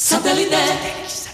Satellite.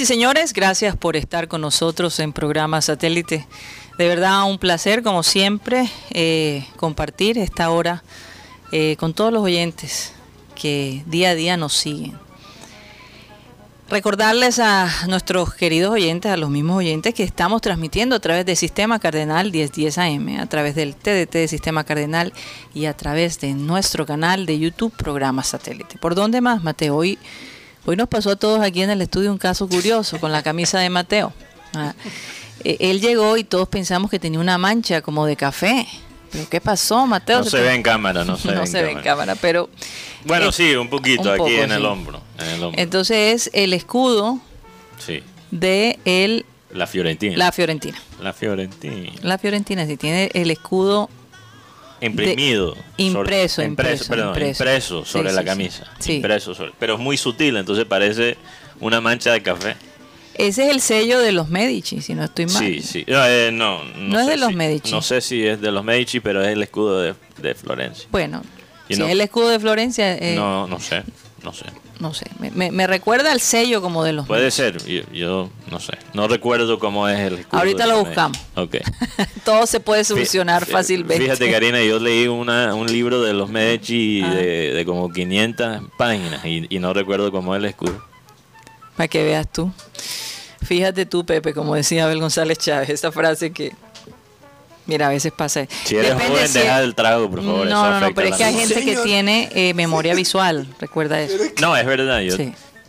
Y señores, gracias por estar con nosotros en programa satélite. De verdad, un placer, como siempre, eh, compartir esta hora eh, con todos los oyentes que día a día nos siguen. Recordarles a nuestros queridos oyentes, a los mismos oyentes, que estamos transmitiendo a través del Sistema Cardenal 1010 AM, a través del TDT de Sistema Cardenal y a través de nuestro canal de YouTube, Programa Satélite. ¿Por dónde más, Mateo? Hoy Hoy nos pasó a todos aquí en el estudio un caso curioso con la camisa de Mateo. Ah, eh, él llegó y todos pensamos que tenía una mancha como de café. ¿Pero qué pasó, Mateo? No se, ve en cámara, no se, no ve, se en ve en cámara, pero... Bueno, sí, un poquito aquí en, el hombro, Entonces es el escudo sí. de el... La Fiorentina. La Fiorentina. La Fiorentina. La Fiorentina, sí, tiene el escudo imprimido. impreso, impreso, perdón, impreso. sobre la camisa. Impreso sobre, pero es muy sutil, entonces parece una mancha de café. Ese es el sello de los Medici, si no estoy mal. Sí, sí. No, eh, no, no, es de los Medici. No sé si es de los Medici, pero es el escudo de, de Florencia. Bueno, si es el escudo de Florencia... Eh, no, no sé, no sé no sé, me, recuerda al sello como de los... Puede ser, yo, no sé, no recuerdo cómo es el... Ahorita lo buscamos. Ok. Todo se puede solucionar fácilmente. Fíjate, Karina, yo leí una, un libro de los Medici ah. de, como 500 páginas y, no recuerdo cómo es el escudo. Para que veas tú. Fíjate tú, Pepe, como decía Abel González Chávez, esa frase que Mira, a veces pasa. Si eres joven, deja el trago, por favor. No, no, no, pero es que hay gente que tiene eh, memoria visual, recuerda eso. No, es verdad, yo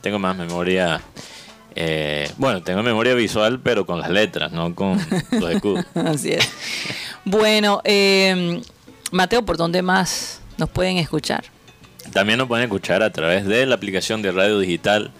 tengo más memoria. Eh, bueno, tengo memoria visual, pero con las letras, no con los escudos. Así es. Bueno, eh, Mateo, ¿por dónde más nos pueden escuchar? También nos pueden escuchar a través de la aplicación de radio digital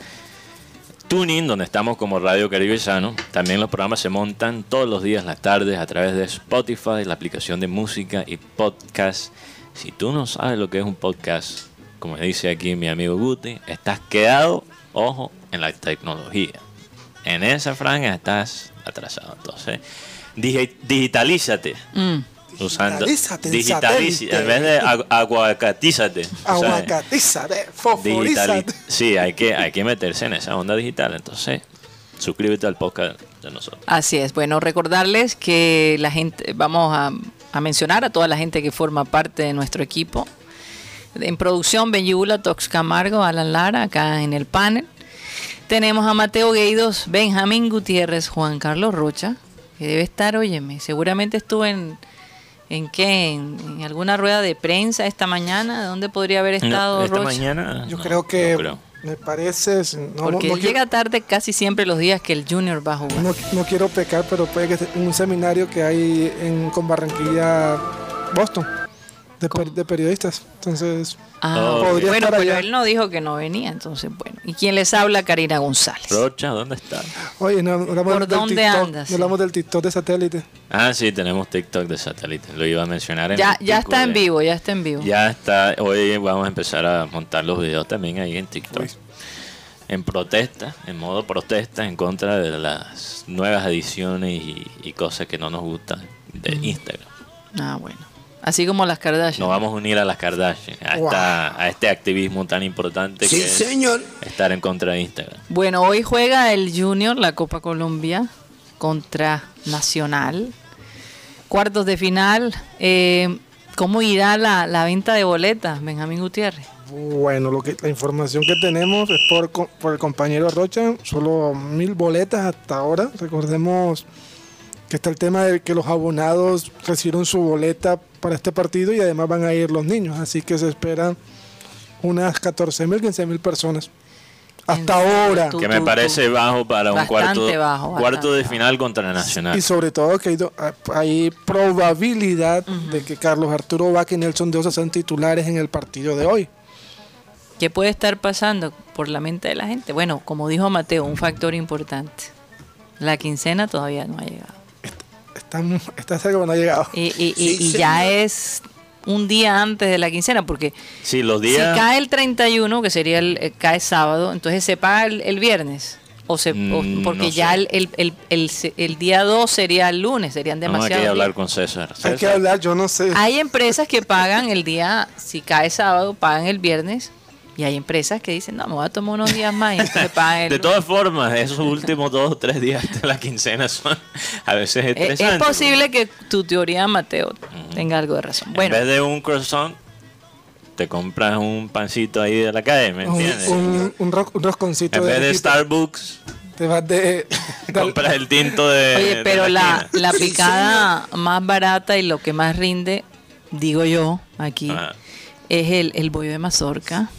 Tuning, donde estamos como Radio Caribe Sano. También los programas se montan todos los días, las tardes, a través de Spotify, la aplicación de música y podcast. Si tú no sabes lo que es un podcast, como dice aquí mi amigo Guti, estás quedado, ojo, en la tecnología. En esa franja estás atrasado. Entonces, digitalízate. Mm usando digitaliza en vez de aguacatízate aguacatízate sí hay que hay que meterse en esa onda digital entonces suscríbete al podcast de nosotros. Así es. Bueno recordarles que la gente vamos a, a mencionar a toda la gente que forma parte de nuestro equipo. En producción Benyula Tox Camargo Alan Lara acá en el panel. Tenemos a Mateo Gueidos Benjamín Gutiérrez Juan Carlos Rocha que debe estar, óyeme, seguramente estuvo en ¿En qué? ¿En, alguna rueda de prensa esta mañana? ¿Dónde podría haber estado esta mañana? Yo creo que me parece... Porque llega tarde casi siempre los días que el Junior va a jugar. No, quiero pecar, pero puede que en un seminario que hay en, con Barranquilla, Boston de, periodistas. Entonces, ah, bueno, pero él no dijo que no venía, entonces bueno. ¿Y quién les habla? Karina González. Rocha, ¿dónde está? Oye, no, hablamos ¿Por dónde andas? No hablamos del TikTok de satélite. Ah, sí, tenemos TikTok de satélite. Lo iba a mencionar. En ya ya está en vivo, ya está en vivo. Ya está. Hoy vamos a empezar a montar los videos también ahí en TikTok. En protesta, en modo protesta en contra de las nuevas ediciones y, cosas que no nos gustan de Instagram. Ah, bueno. Así como las Kardashian. Nos vamos a unir a las Kardashian, a, este activismo tan importante que es estar en contra de Instagram. Bueno, hoy juega el Junior, la Copa Colombia, contra Nacional. Cuartos de final. Eh, ¿Cómo irá la, venta de boletas, Benjamín Gutiérrez? Bueno, lo que la información que tenemos es por, por el compañero Rocha, solo mil boletas hasta ahora. Recordemos que está el tema de que los abonados recibieron su boleta para este partido y además van a ir los niños, así que se esperan unas 14 mil, 15 mil personas. Hasta ahora. tú- Que me parece bajo para un cuarto, bajo, cuarto de bajo. final contra Nacional. Y sobre todo que hay, hay probabilidad de que Carlos Arturo Vaca y Nelson de Osa sean titulares en el partido de hoy. ¿Qué puede estar pasando por la mente de la gente? Bueno, como dijo Mateo, un factor importante. La quincena todavía no ha llegado. Está, está cerca, pero no ha llegado. Y, y- y- y ya es un día antes de la quincena, porque Sí, los si días. cae el 31, que sería el eh, cae sábado, entonces se paga el, el viernes. O se, o- Mm, porque no ya el, el, el, el se- el día 2 sería el lunes, serían Vamos aquí demasiados a hablar con César. Hay que hablar, yo no sé. Hay empresas que pagan el día, si cae sábado, pagan el viernes. Y hay empresas que dicen, no, me voy a tomar unos días más y entonces pagan el De todas formas, esos últimos dos o tres días de la quincena son a veces estresantes. Es posible que tu teoría, Mateo, tenga algo de razón. Bueno, En vez de un croissant, te compras un pancito ahí de la calle, ¿me un, entiendes? un, un ro- un rosconcito en vez de. Starbucks, Te vas de. compras el tinto de. oye, de pero la, la picada más barata y lo que más rinde, digo yo aquí, Ah, es el, el bollo de mazorca,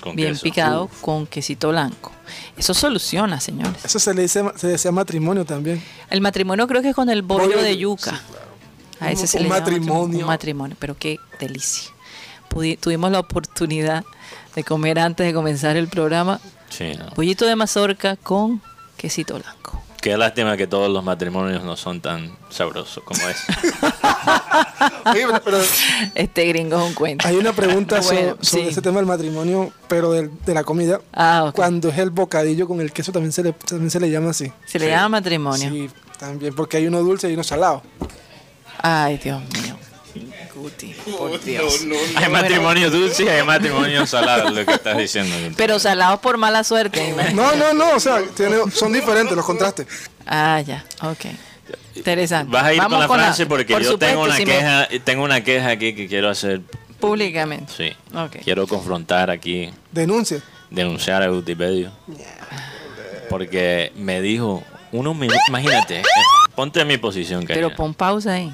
con bien queso. picado, Uf. con quesito blanco. Eso soluciona, señores. Eso se le dice, se decía matrimonio también. El matrimonio creo que es con el bollo, Bollo de yuca. sí, A ese Un- se un le llama matrimonio. Un matrimonio, pero qué delicia. Pudi- tuvimos la oportunidad de comer antes de comenzar el programa Sí, no. pollito de mazorca con quesito blanco. Qué lástima que todos los matrimonios no son tan sabrosos como es. Este gringo es un cuento. hay una pregunta Bueno, sobre sí. ese tema del matrimonio, pero del- de la comida. Ah, ok. Cuando es el bocadillo con el queso también se le, también se le llama así. Se le Sí. llama matrimonio. Sí, también, porque hay uno dulce y uno salado. Ay, Dios mío. Guti, por Dios. Hay matrimonio dulce y hay matrimonio salado, lo que estás diciendo. Pero salados por mala suerte. me. No, no, no, o sea, tiene- son diferentes los contrastes. Ah, ya, ok. Interesante. Vas a ir Vamos con la frase por porque yo supuesto, tengo una si me- queja, tengo una queja aquí que quiero hacer. Públicamente. Sí. Ok. Quiero confrontar aquí, Denuncia. denunciar a Wikipedia. Porque me dijo unos minutos, imagínate, eh, ponte en mi posición, Pero pon pausa ahí.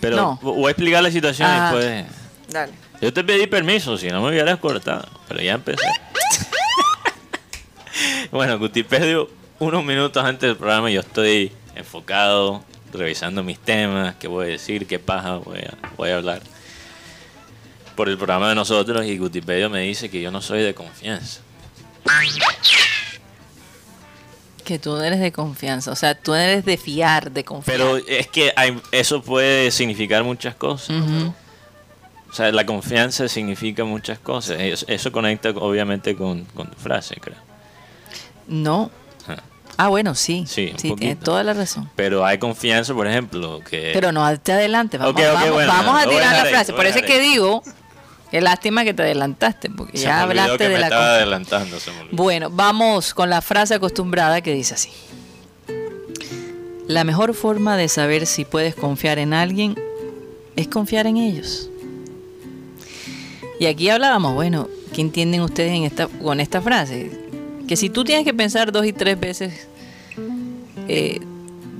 Pero no. voy a explicar la situación Ah. y después. Dale. Yo te pedí permiso, si no me hubieras cortado, pero ya empecé. bueno, Gutipedio, unos minutos antes del programa yo estoy enfocado, revisando mis temas, qué voy a decir, qué paja voy a, voy a hablar. Por el programa de nosotros y Gutipedio me dice que yo no soy de confianza. Que tú no eres de confianza. O sea, tú eres de fiar, de confiar. Pero es que hay- eso puede significar muchas cosas. O sea, la confianza significa muchas cosas. Eso, eso conecta obviamente con, con tu frase, creo. No. Ajá. Ah, bueno, sí. Sí, Sí, tienes toda la razón. Pero hay confianza, por ejemplo, que... Pero no te adelante. Vamos, vamos, bueno, vamos a tirar la frase. Por eso es que digo, qué lástima que te adelantaste, porque Se ya me hablaste que de me la estaba confianza. adelantando, se me olvidó. Bueno, vamos con la frase acostumbrada que dice así. La mejor forma de saber si puedes confiar en alguien es confiar en ellos. Y aquí hablábamos, bueno, ¿qué entienden ustedes en esta, con esta frase? Que si tú tienes que pensar dos y tres veces eh,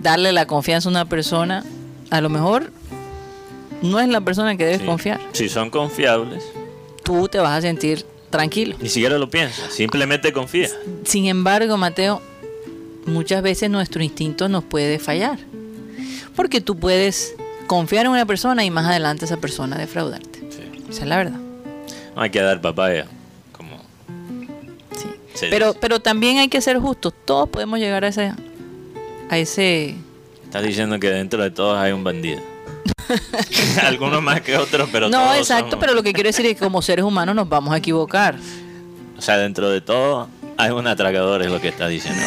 darle la confianza a una persona, a lo mejor no es la persona que debes Sí. confiar. Si son confiables, Tú te vas a sentir tranquilo. ni siquiera lo piensas, simplemente confía. Sin embargo, Mateo, muchas veces nuestro instinto nos puede fallar. Porque tú puedes confiar en una persona y más adelante esa persona defraudarte. Sí. Esa es la verdad. No hay que dar papaya, como Sí. Pero, pero también hay que ser justos. Todos podemos llegar a ese, a ese. Estás diciendo que dentro de todos hay un bandido. Algunos más que otros, pero no, todos exacto, somos- pero lo que quiero decir es que como seres humanos nos vamos a equivocar. O sea, dentro de todo hay un atracador, es lo que estás diciendo.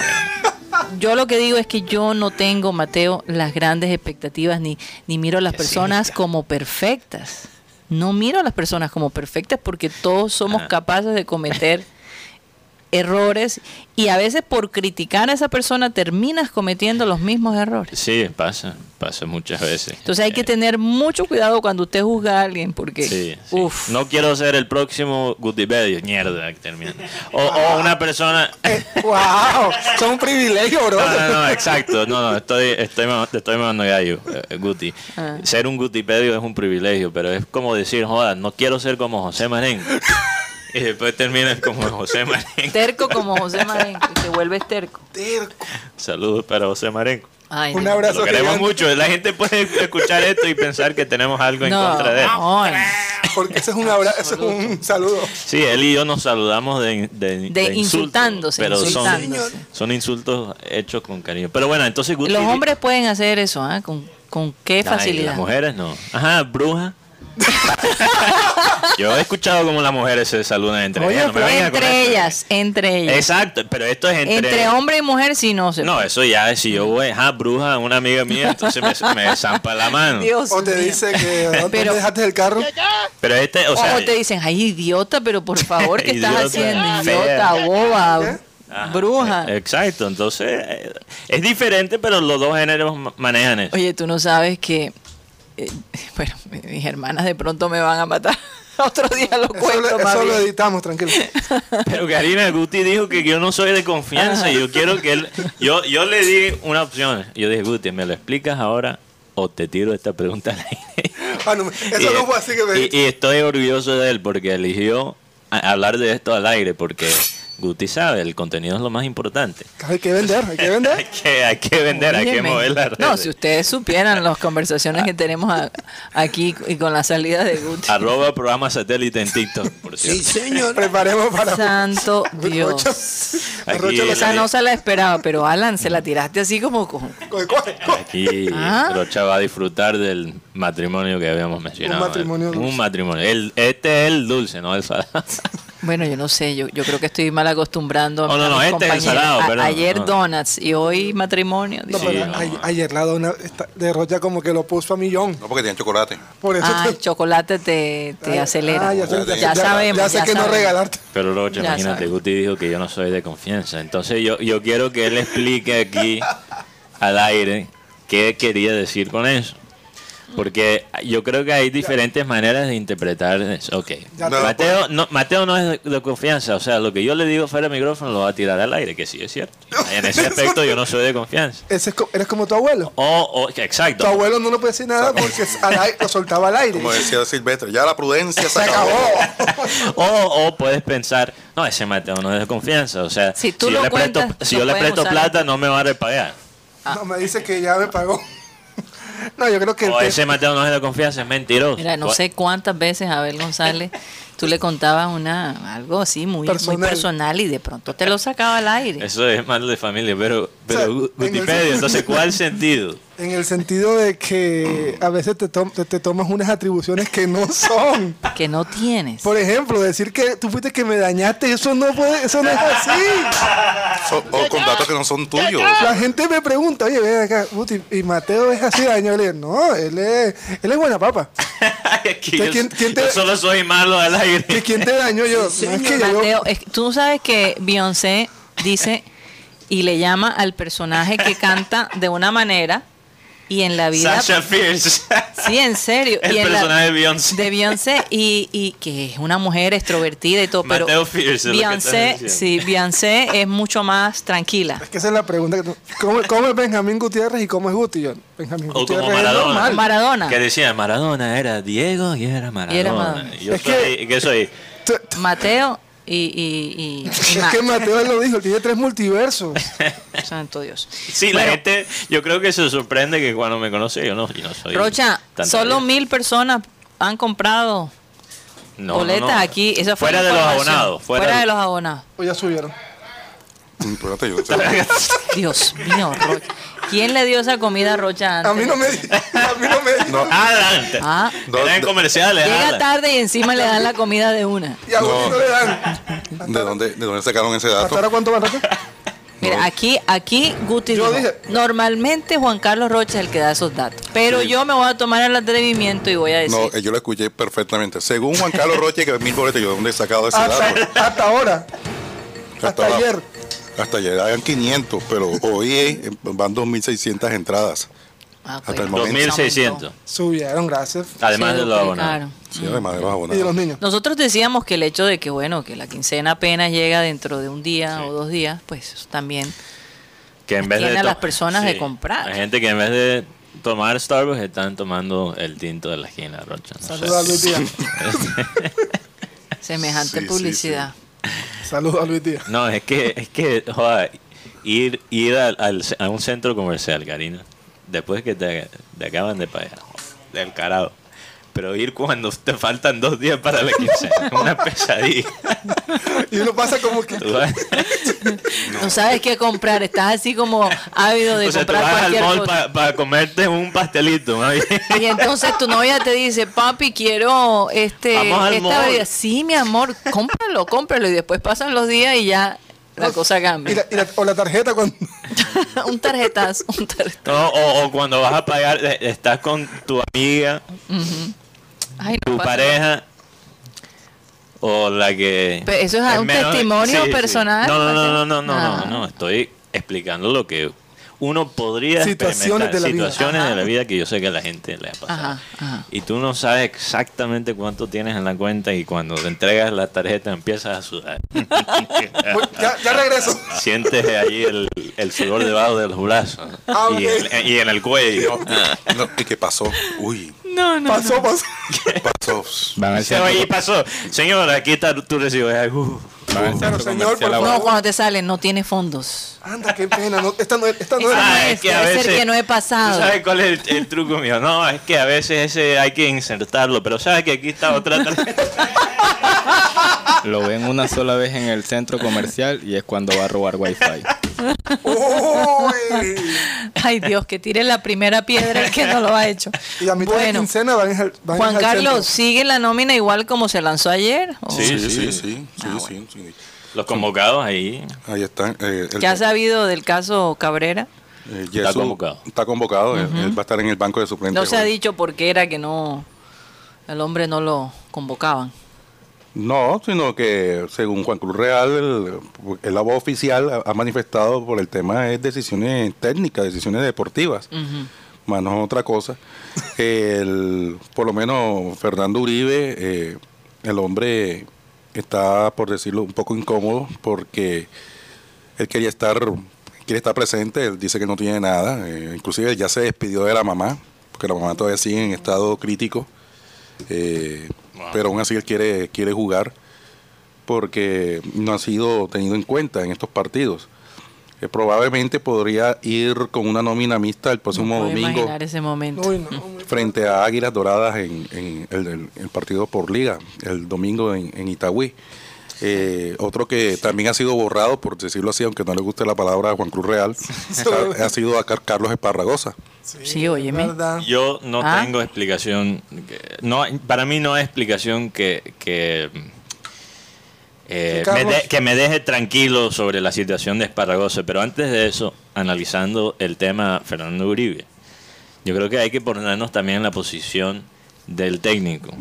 Yo lo que digo es que yo no tengo, Mateo, las grandes expectativas ni, ni miro a las personas como perfectas. No miro a las personas como perfectas porque todos somos Ajá. capaces de cometer errores y a veces por criticar a esa persona terminas cometiendo los mismos errores. Sí, pasa, pasa muchas veces. Entonces hay que Eh, tener mucho cuidado cuando usted juzga a alguien porque, Sí, sí. uf, No quiero ser el próximo Gutipedio. Mierda, que termina. O, o una persona. ¡Wow! Son un privilegio, bro. No, no, no, exacto. No, no, estoy, estoy, estoy mandando gallo, eh, Guti. Ah. Ser un Gutipedio es un privilegio, pero es como decir, joda, no quiero ser como José Marengo. Y después terminas como José Marengo. terco como José Marenco y te vuelves terco. Terco. Saludos para José Marengo. Ay, Un abrazo Lo queremos gigante. mucho. La gente puede escuchar esto y pensar que tenemos algo en contra de él. no, Porque ese es un abrazo, ese es un saludo. Sí, él y yo nos saludamos de, de, De insultos, insultándose, pero insultándose. Son, son insultos hechos con cariño. Pero bueno, entonces Guti Los hombres pueden hacer eso, ¿ah? ¿Con, con qué Ay, facilidad? Las mujeres no. Ajá, bruja. Yo he escuchado como las mujeres se saludan entre Oye, ellas. no me pero vengan con Entre esto. ellas, entre ellas. Exacto, pero esto es entre. Entre hombre y mujer sí no se No, eso ya, si yo voy, ajá, bruja, una amiga mía, entonces me, me zampa la mano. Dios O te mío. dice que ¿dónde Pero- dejaste el carro? Pero este, o O, sea. te dicen, ay, idiota, pero por favor, ¿qué estás haciendo? fea. Idiota, boba, ajá, bruja. eh, Exacto, entonces eh, es diferente, pero los dos géneros ma- manejan eso. Oye, tú no sabes que, eh, bueno, mis hermanas de pronto me van a matar. Otro día lo Eso, cuento, lo- eso lo editamos, tranquilo. Pero Karina Guti dijo que yo no soy de confianza. y Yo quiero que él. Yo, yo le di una opción. Yo dije, Guti, ¿me lo explicas ahora o te tiro esta pregunta al aire? Ah, no, eso no fue así que me y, y estoy orgulloso de él porque eligió hablar de esto al aire porque Guti sabe, el contenido es lo más importante. Hay que vender, hay que Hay vender. que, hay que vender, hay que mover la red. No, si ustedes supieran las conversaciones que tenemos a- aquí y con la salida de Guti. Arroba programa satélite en TikTok, por cierto. señor. Preparemos para... Santo Dios. Rocha, Aquí, Rocha lo Esa no se la esperaba, pero Alan, se la tiraste así como con... Aquí Ah. Rocha va a disfrutar del matrimonio que habíamos mencionado. Un matrimonio Un matrimonio. El, este es el dulce, no el salado. Bueno, yo no sé, yo, yo creo que estoy mal acostumbrando a, Oh, no, a no, mis este es el compañeros. salado, A- perdón, ayer no. donuts y hoy matrimonio. No, dice. pero no. a- ayer la dona esta- de Rocha como que lo puso a millón. No, porque tienen chocolate. Por eso Ah, te- el chocolate te, te Ay, acelera. ah, ya, sé- Ya ya, sabemos. Ya sé ya que no regalarte. Pero Rocha, imagínate, sabes. Guti dijo que yo no soy de confianza. Entonces yo, yo quiero que él explique aquí al aire qué quería decir con eso. Porque yo creo que hay diferentes maneras de interpretar eso. Ok. Mateo, no, Mateo no es de, de confianza. O sea, lo que yo le digo fuera del micrófono lo va a tirar al aire, que sí es cierto. En ese aspecto yo no soy de confianza. Ese es co- eres como tu abuelo. O, o exacto. Tu abuelo no le puede decir nada porque es al aire- lo soltaba al aire. Como decía Silvestre, ya la prudencia se, Se acabó. O, o puedes pensar, no, ese Mateo no es de confianza. O sea, Si tú yo lo le presto, si yo le plata, no me va a repagar. No, me dice que ya me pagó. No, yo creo que... O ese Mateo no es de confianza, es mentiroso. Mira, no sé cuántas veces Abel González tú le contabas una algo así muy, muy Personal. personal y de pronto te lo sacaba al aire. Eso es mal de familia, pero, pero sea, en Wikipedia, entonces, ¿cuál sentido? En el sentido de que a veces te, tom- te, te tomas unas atribuciones que no son. Que no tienes. Por ejemplo, decir que tú fuiste que me dañaste, eso no puede, eso no es así. O con datos que no son tuyos. La gente me pregunta, oye, ven acá, y Mateo es así daño. Le digo, no, él es, él es buena papa. Aquí ¿Qué- yo, quién- quién te- yo solo soy malo al aire. ¿Que quién te dañó yo? No, es que yo- Mateo, es que tú sabes que Beyoncé dice y le llama al personaje que canta de una manera y en la vida Sasha Fierce. Sí, en serio. El y en la- personaje de Beyoncé. De Beyoncé y, y que es una mujer extrovertida y todo, pero Fierce Beyoncé, sí. Beyoncé es mucho más tranquila. Es que esa es la pregunta. que tú- ¿Cómo, cómo es Benjamín Gutiérrez y cómo es Guti? Benjamín O como Gutiérrez es Maradona. normal. Maradona. Que decía, Maradona era Diego y era Maradona. era Maradona. Y Yo Es soy, que- Mateo y, y, y- y Es que Mateo lo dijo, tiene tres multiversos. Santo Dios. Sí, la gente, yo creo que se sorprende que cuando me conoce yo no, yo no soy. Rocha, solo mil personas han comprado No, boletas no. aquí. Esa fue fuera de los abonados. Fuera, Fuera de los abonados. O ya subieron. Espérate, yo. Dios mío, Rocha. ¿Quién le dio esa comida a Rocha antes? A mí no me a mí no me No, Adelante. Ah, No, Eran de- comerciales. llega tarde y encima le dan la comida de una. Y a Guti No. no le dan. ¿de dónde, ¿de dónde sacaron ese ¿Hasta dato? ahora cuánto van Rocha? Mira, aquí, aquí Guti Yo dijo, dije- normalmente Juan Carlos Rocha es el que da esos datos, pero Sí. yo me voy a tomar el atrevimiento y voy a decir, No, eh, yo lo escuché perfectamente. Según Juan Carlos Roche, que mil boletos, yo de dónde he sacado ese dato. Hasta, hasta ahora. Hasta ayer. Hasta ayer habían 500, pero hoy van 2.600 entradas. Ah, Hasta bueno. el momento. 2600. Subieron, gracias. Además de los abonados. Sí, además de los Y de abonados. los niños. Nosotros decíamos que el hecho de que, bueno, que la quincena apenas llega dentro de un día o dos días, pues eso también. Que en vez Tiene de a las personas de comprar. Hay gente que en vez de tomar Starbucks están tomando el tinto de la esquina, Rocha. no Luis Díaz. Semejante Sí, sí, publicidad. Saludos a Luis Díaz. No, es que, es que, ir, ir al, a un centro comercial, Karina, después que te, te acaban de pagar, del carajo. Pero ir cuando te faltan dos días para la quincena, es una pesadilla. Y uno pasa como que. Tú vas- No sabes qué comprar, estás así como ávido de o sea, tú comprar vas al cualquier mall cosa. para comerte un pastelito. Y entonces tu novia te dice, papi, quiero este, Vamos al esta mall. bebida. Sí, mi amor, cómpralo, cómpralo. Y después pasan los días y ya la cosa Y cambia. la- y la- o la tarjeta cuando. un tarjetazo, un tarjetazo. No, o, o cuando vas a pagar, eh, estás con tu amiga, Ay, no tu pasa pareja o la que Pero eso es un testimonio personal, no no no no no no, Ah. no, no, estoy explicando lo que uno podría Situaciones experimentar, de la vida. situaciones Ajá. de la vida que yo sé que a la gente le ha pasado Ajá, ajá. y tú no sabes exactamente cuánto tienes en la cuenta y cuando te entregas la tarjeta empiezas a sudar Ya, ya regreso. sientes ahí el, el sudor debajo de los brazos Ah, y, en, y en el cuello No, ¿Y qué pasó? Uy, No, no. Pasó, pasó. pasó. Van al Se centro, oye, pasó señor aquí está tu recibo uh. señor. No, cuando te salen, no tiene fondos. Anda, qué pena. No, esta no, esta no era. Ah, es, es que a veces- que no he pasado. ¿Tú ¿Sabes cuál es el, el truco mío? No, es que a veces ese hay que insertarlo, pero sabes que aquí está otra tarjeta. Lo ven una sola vez en el centro comercial y es cuando va a robar wifi. Uy. Ay, Dios, que tire la primera piedra el que no lo ha hecho. Y a mitad de Bueno, quincena van al, van Juan Carlos, centro. ¿sigue la nómina igual como se lanzó ayer? ¿O Sí, Sí, sí, sí. sí, sí, sí, sí. Los convocados ahí. Ahí están. eh, el- ¿Qué has sabido del caso Cabrera? eh, Está convocado. Está convocado. él- Él va a estar en el banco de suplentes. No se ha dicho por qué era que no, el hombre no lo convocaban. No, sino que según Juan Cruz Real, el, el la voz oficial ha, ha manifestado por el tema de decisiones técnicas, decisiones deportivas, más no otra cosa. El, por lo menos Fernando Uribe, eh, el hombre está, por decirlo, un poco incómodo porque él quería estar, quiere estar presente, él dice que no tiene nada, eh, inclusive él ya se despidió de la mamá, porque la mamá todavía sigue en estado crítico. Eh, pero aún así él quiere, quiere jugar porque no ha sido tenido en cuenta en estos partidos. Eh, probablemente podría ir con una nómina mixta el próximo Puedo domingo imaginar ese momento. Uy, no, frente a Águilas Doradas en, en el, el- el partido por liga, el domingo en, en Itagüí. Eh, otro que también ha sido borrado, por decirlo así, aunque no le guste la palabra a Juan Cruz Real, ha, ha sido a Car- Carlos Esparragosa. Sí, óyeme. ¿verdad? Yo no Ah. tengo explicación. que- No, para mí no hay explicación que, que, eh, Que me de- que me deje tranquilo sobre la situación de Esparragosa. Pero antes de eso, analizando el tema Fernando Uribe, yo creo que hay que ponernos también en la posición del técnico.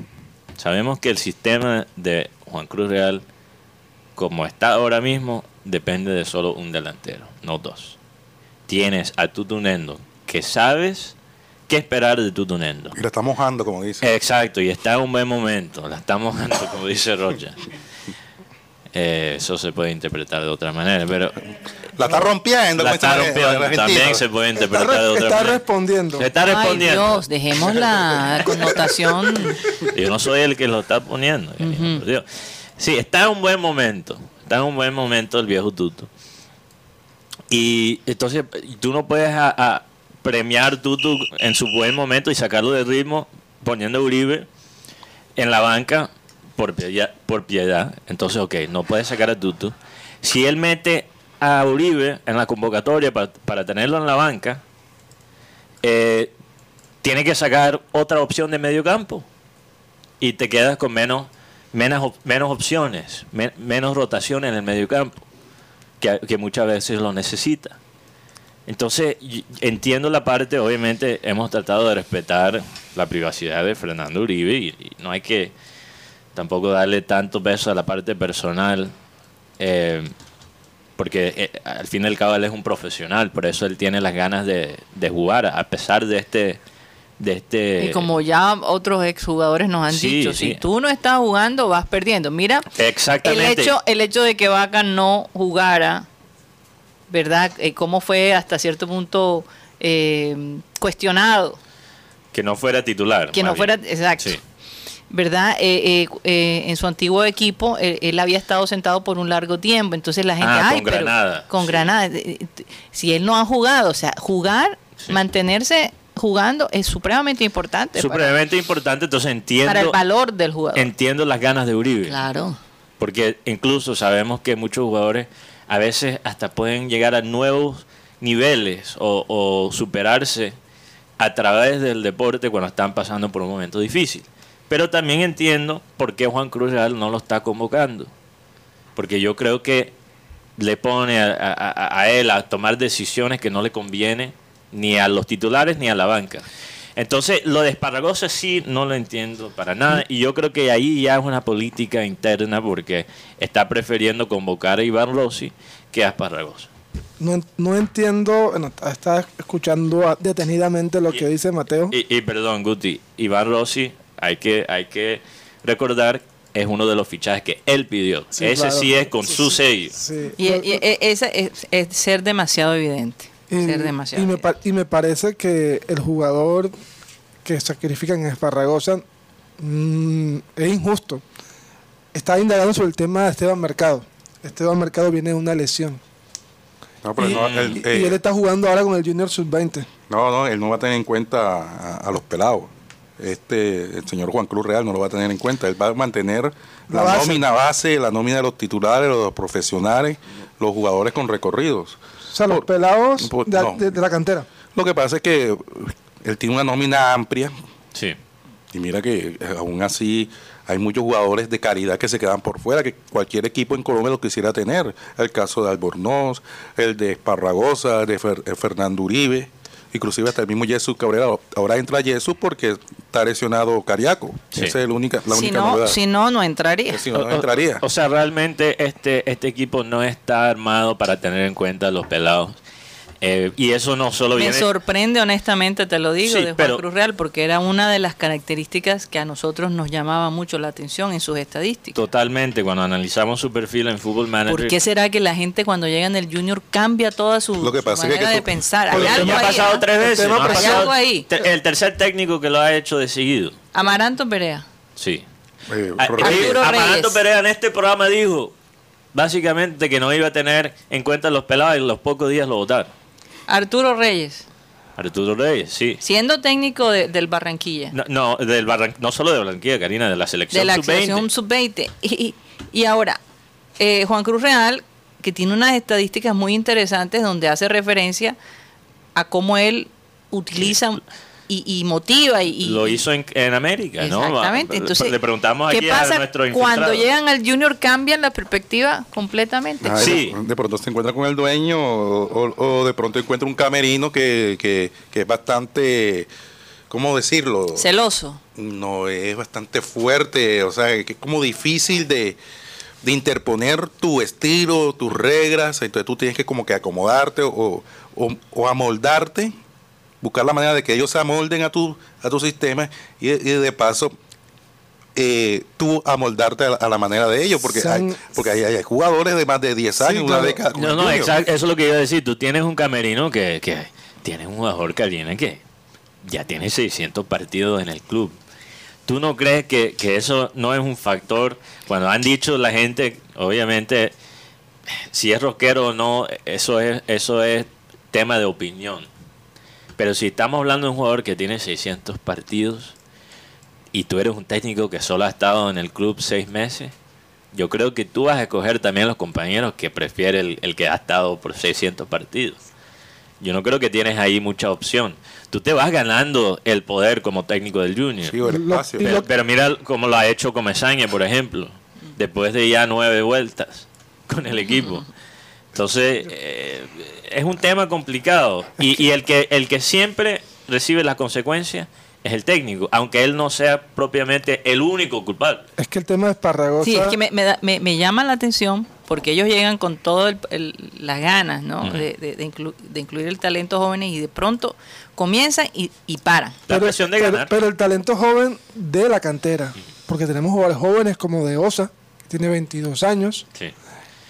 Sabemos que el sistema de Juan Cruz Real, como está ahora mismo, depende de solo un delantero, no dos. Tienes a Tutunendo, que sabes qué esperar de Tutunendo. Y la está mojando, como dice. Exacto, y está en un buen momento, la estamos dando, como dice Rocha. Eh, eso se puede interpretar de otra manera, pero La está rompiendo. la está rompiendo, argentinos. también se puede Está, interpretar de otra está manera. respondiendo. Se está Ay, respondiendo. Dios, dejemos la connotación. Yo no soy el que lo está poniendo. Dios. Sí, está en un buen momento. Está en un buen momento el viejo Tuto. Y entonces tú no puedes a, a premiar Tuto en su buen momento y sacarlo de ritmo poniendo Uribe en la banca por piedad. Por piedad. Entonces, ok, no puedes sacar a Tuto. Si él mete a Uribe en la convocatoria para, para tenerlo en la banca, eh, tiene que sacar otra opción de medio campo y te quedas con menos menos, menos opciones, me- menos rotación en el medio campo, que, que muchas veces lo necesita. Entonces, entiendo la parte, obviamente hemos tratado de respetar la privacidad de Fernando Uribe y no hay que tampoco darle tanto peso a la parte personal. Eh, porque eh, al fin y al cabo él es un profesional, por eso él tiene las ganas de, de jugar, a pesar de este... De este Y como ya otros exjugadores nos han Sí, dicho, sí. si tú no estás jugando, vas perdiendo. Mira, el Exactamente. hecho, el hecho de que Vaca no jugara, ¿verdad? Eh, ¿Cómo fue hasta cierto punto eh, cuestionado? que no fuera titular. Que no fuera, bien. exacto. Sí. ¿Verdad? Eh, eh, eh, en su antiguo equipo, él había estado sentado por un largo tiempo, entonces la gente, Ah, ay, con pero Granada, con sí. Granada, eh, eh, si él no ha jugado, o sea, jugar, Sí. mantenerse jugando es supremamente importante para- Supremamente importante, entonces entiendo, para, el valor del jugador. entiendo las ganas de Uribe. Claro. Porque incluso sabemos que muchos jugadores a veces hasta pueden llegar a nuevos niveles o, o superarse a través del deporte cuando están pasando por un momento difícil. Pero también entiendo por qué Juan Cruz Real no lo está convocando. Porque yo creo que le pone a, a- a- a él a tomar decisiones que no le conviene ni a los titulares ni a la banca. Entonces, lo de Esparragosa sí no lo entiendo para nada. Y yo creo que ahí ya es una política interna porque está prefiriendo convocar a Iván Rossi que a Esparragosa. No, no entiendo, estaba escuchando detenidamente lo que dice Mateo. Y, y perdón, Guti, Iván Rossi, hay que, hay que recordar, es uno de los fichajes que él pidió. Sí, Ese claro. sí es con Sí, su sí. sello. Sí. Y, y- e- esa es, es ser demasiado evidente. Y, ser demasiado y me, evidente. pa- y me parece que el jugador que sacrifican en Esparragosa mm, es injusto. Estaba indagando sobre el tema de Esteban Mercado. Esteban Mercado viene de una lesión. No, pero y, no, y- él, y eh, él está jugando ahora con el Junior Sub-20. no, no, él no va a tener en cuenta a, a los pelados. Este, el señor Juan Cruz Real no lo va a tener en cuenta. Él va a mantener La la, base. nómina base, la nómina de los titulares, los profesionales, los jugadores con recorridos. O sea, los Por- pelados por- de, no. de- de la cantera. Lo que pasa es que él tiene una nómina amplia Sí. y mira que eh, aún así hay muchos jugadores de calidad que se quedan por fuera, que cualquier equipo en Colombia lo quisiera tener. El caso de Albornoz, el de Esparragosa, de Fer- eh, Fernando Uribe, inclusive hasta el mismo Jesús Cabrera. Ahora entra Jesús porque está lesionado Cariaco. Sí. Esa es la única, la si, única no, novedad. si no, no entraría. Si no, no O- o- entraría. O, sea, realmente este, este equipo no está armado para tener en cuenta a los pelados. Eh, y eso no solo Me viene... sorprende, honestamente, te lo digo, Sí, de Juan pero- Cruz Real, porque era una de las características que a nosotros nos llamaba mucho la atención en sus estadísticas. Totalmente, cuando analizamos su perfil en Football Manager... ¿Por qué será que la gente cuando llega en el Junior cambia toda su, Lo que su pasa es que manera que de tú- pensar? Por Hay algo ha ahí, pasado ¿ah? tres veces. no Hay pasado- algo ahí. El tercer técnico que lo ha hecho de seguido. Amaranto Perea. Sí. Eh, Ah, Amaranto. Perea en este programa dijo básicamente que no iba a tener en cuenta los pelados y en los pocos días lo votaron. Arturo Reyes, Arturo Reyes, sí. siendo técnico de- del Barranquilla, No, no, del Barran- no solo de Barranquilla, Karina, de la selección de la sub-20. selección sub-20. Y, y- y ahora, eh, Juan Cruz Real, que tiene unas estadísticas muy interesantes donde hace referencia a cómo él utiliza y, y motiva y, y- lo hizo en, en América, ¿no? Exactamente. Entonces, le preguntamos ¿qué pasa a nuestro cuando llegan al Junior cambian la perspectiva completamente? Ay, Sí. de, de pronto se encuentra con el dueño o, o- o de pronto encuentra un camerino que, que, que es bastante, ¿cómo decirlo? Celoso. No, es bastante fuerte, o sea, que es como difícil de, de interponer tu estilo, tus reglas, entonces tú tienes que como que acomodarte o, o, o amoldarte, buscar la manera de que ellos se amolden a tu, a tu sistema y, y de paso eh, tú amoldarte a la, a la manera de ellos, porque, San- hay, porque hay, hay jugadores de más de 10 años, una claro. década. No, no, exacto, eso es lo que iba a decir. Tú tienes un camerino que, que tienes un jugador que viene que ya tiene 600 partidos en el club. ¿Tú no crees que, que eso no es un factor? Cuando han dicho la gente, obviamente, si es rockero o no, eso es, eso es tema de opinión. Pero si estamos hablando de un jugador que tiene 600 partidos y tú eres un técnico que solo ha estado en el club seis meses, yo creo que tú vas a escoger también a los compañeros que prefiere el, el que ha estado por 600 partidos. Yo no creo que tienes ahí mucha opción. Tú te vas ganando el poder como técnico del Junior. Sí, el espacio. Pero, pero mira cómo lo ha hecho Comesaña, por ejemplo, después de ya nueve vueltas con el equipo. Entonces, eh, es un tema complicado. Y, y el, que, el que siempre recibe las consecuencias es el técnico, aunque él no sea propiamente el único culpable. Es que el tema de Esparragosa. Sí, es que me, me da- me- me llama la atención porque ellos llegan con todas las ganas ¿no? De, de- de inclu- de incluir el talento jóvenes y de pronto comienzan y, y paran. La presión de pero- ganar. pero el talento joven de la cantera, porque tenemos jugadores jóvenes como de Osa, que tiene 22 años, Sí.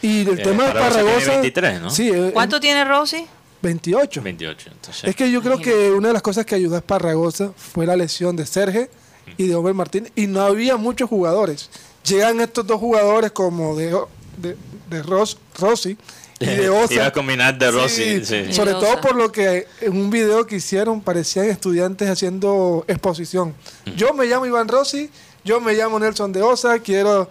Y el Eh, tema de Parragosa tiene Parragosa... 23, ¿no? Sí, eh, ¿Cuánto tiene Rossi? 28. 28. Entonces, Es que yo creo que una de las cosas que ayudó a Esparragosa fue la lesión de Serge y de Omer Martínez. Y no había muchos jugadores. Llegan estos dos jugadores como de, de, de Ros- Rossi y de Osa. Iba a combinar de Rossi. Sí, sí. Y Sobre todo por lo que en un video que hicieron parecían estudiantes haciendo exposición. Yo me llamo Iván Rossi, yo me llamo Nelson de Osa, quiero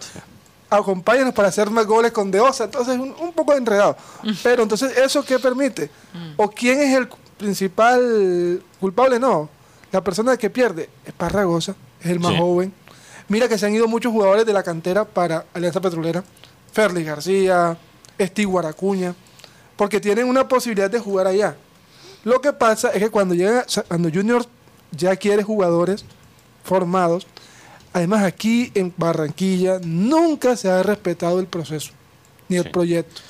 acompáñanos para hacer más goles con de Osa. Entonces, un, un poco enredado. Pero entonces, ¿eso qué permite? ¿O quién es el principal culpable? No. La persona que pierde es Parragosa, es el más Sí. joven. Mira que se han ido muchos jugadores de la cantera para Alianza Petrolera. Ferli García, Steve Guaracuña, porque tienen una posibilidad de jugar allá. Lo que pasa es que cuando llega, cuando Junior ya quiere jugadores formados, además aquí en Barranquilla nunca se ha respetado el proceso ni el Sí. proyecto.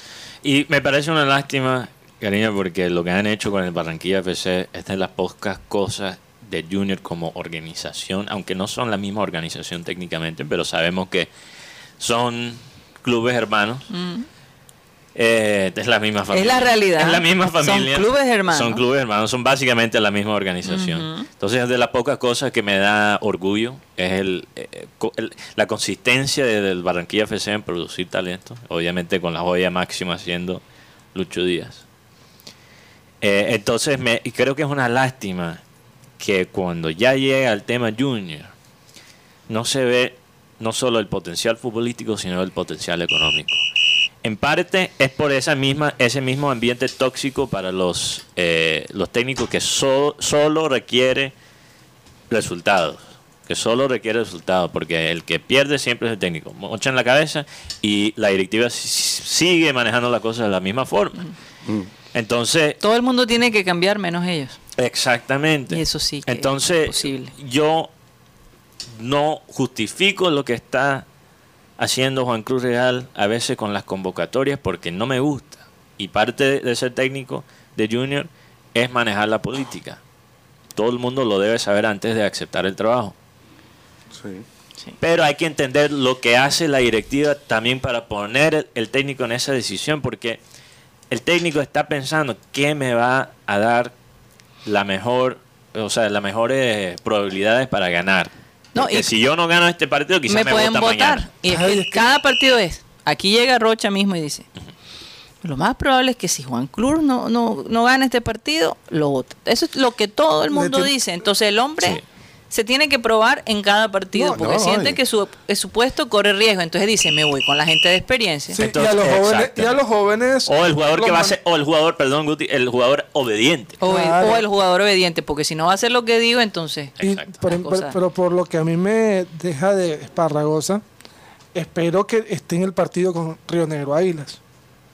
Y me parece una lástima, cariño, porque lo que han hecho con el Barranquilla FC es de las pocas cosas de Junior como organización, aunque no son la misma organización técnicamente, pero sabemos que son clubes hermanos. Mm. Eh, es la misma familia. la realidad. Es la misma Son familia. clubes hermanos. Son clubes hermanos, son básicamente la misma organización. Ujú. Entonces, es de las pocas cosas que me da orgullo es el, eh, el- la consistencia de- del Barranquilla FC en producir talento. Obviamente, con la joya máxima siendo Lucho Díaz. Eh, entonces, me, y creo que es una lástima que cuando ya llega el tema Junior, no se ve no solo el potencial futbolístico, sino el potencial económico. En parte es por esa misma, ese mismo ambiente tóxico para los, eh, los técnicos que so- solo requiere resultados. Que solo requiere resultados, porque el que pierde siempre es el técnico. Mocha en la cabeza y la directiva si- sigue manejando las cosas de la misma forma. Entonces, Todo el mundo tiene que cambiar menos ellos. Exactamente. Y eso sí que Entonces, es posible. yo no justifico lo que está haciendo Juan Cruz Real a veces con las convocatorias porque no me gusta. Y parte de- ser técnico de Junior es manejar la política. Todo el mundo lo debe saber antes de aceptar el trabajo. Sí. Pero hay que entender lo que hace la directiva también para poner el, el técnico en esa decisión, porque el técnico está pensando qué me va a dar la mejor, o sea, las mejores probabilidades para ganar. No, y- si yo no gano este partido, quizás me, me, pueden vota votar. mañana. Y es Ay, que es que- cada partido es. Aquí llega Rocha mismo y dice: Lo más probable es que si Juan Cruz no, no, no gana este partido, lo vota. Eso es lo que todo el mundo dice. Entonces el hombre Sí. Se tiene que probar en cada partido No, porque no, siente que su, que su puesto corre riesgo. Entonces dice: Me voy con la gente de experiencia. Sí, Entonces, y, a los jóvenes, exacto. y a los jóvenes. O el jugador que va a ser, o el jugador, perdón, Guti, el jugador obediente. O, el, Claro. o el jugador obediente, porque si no va a hacer lo que digo, entonces. Y Exacto. por- Una por- cosa. pero por lo que a mí me deja de Esparragosa, espero que esté en el partido con Río Negro Águilas.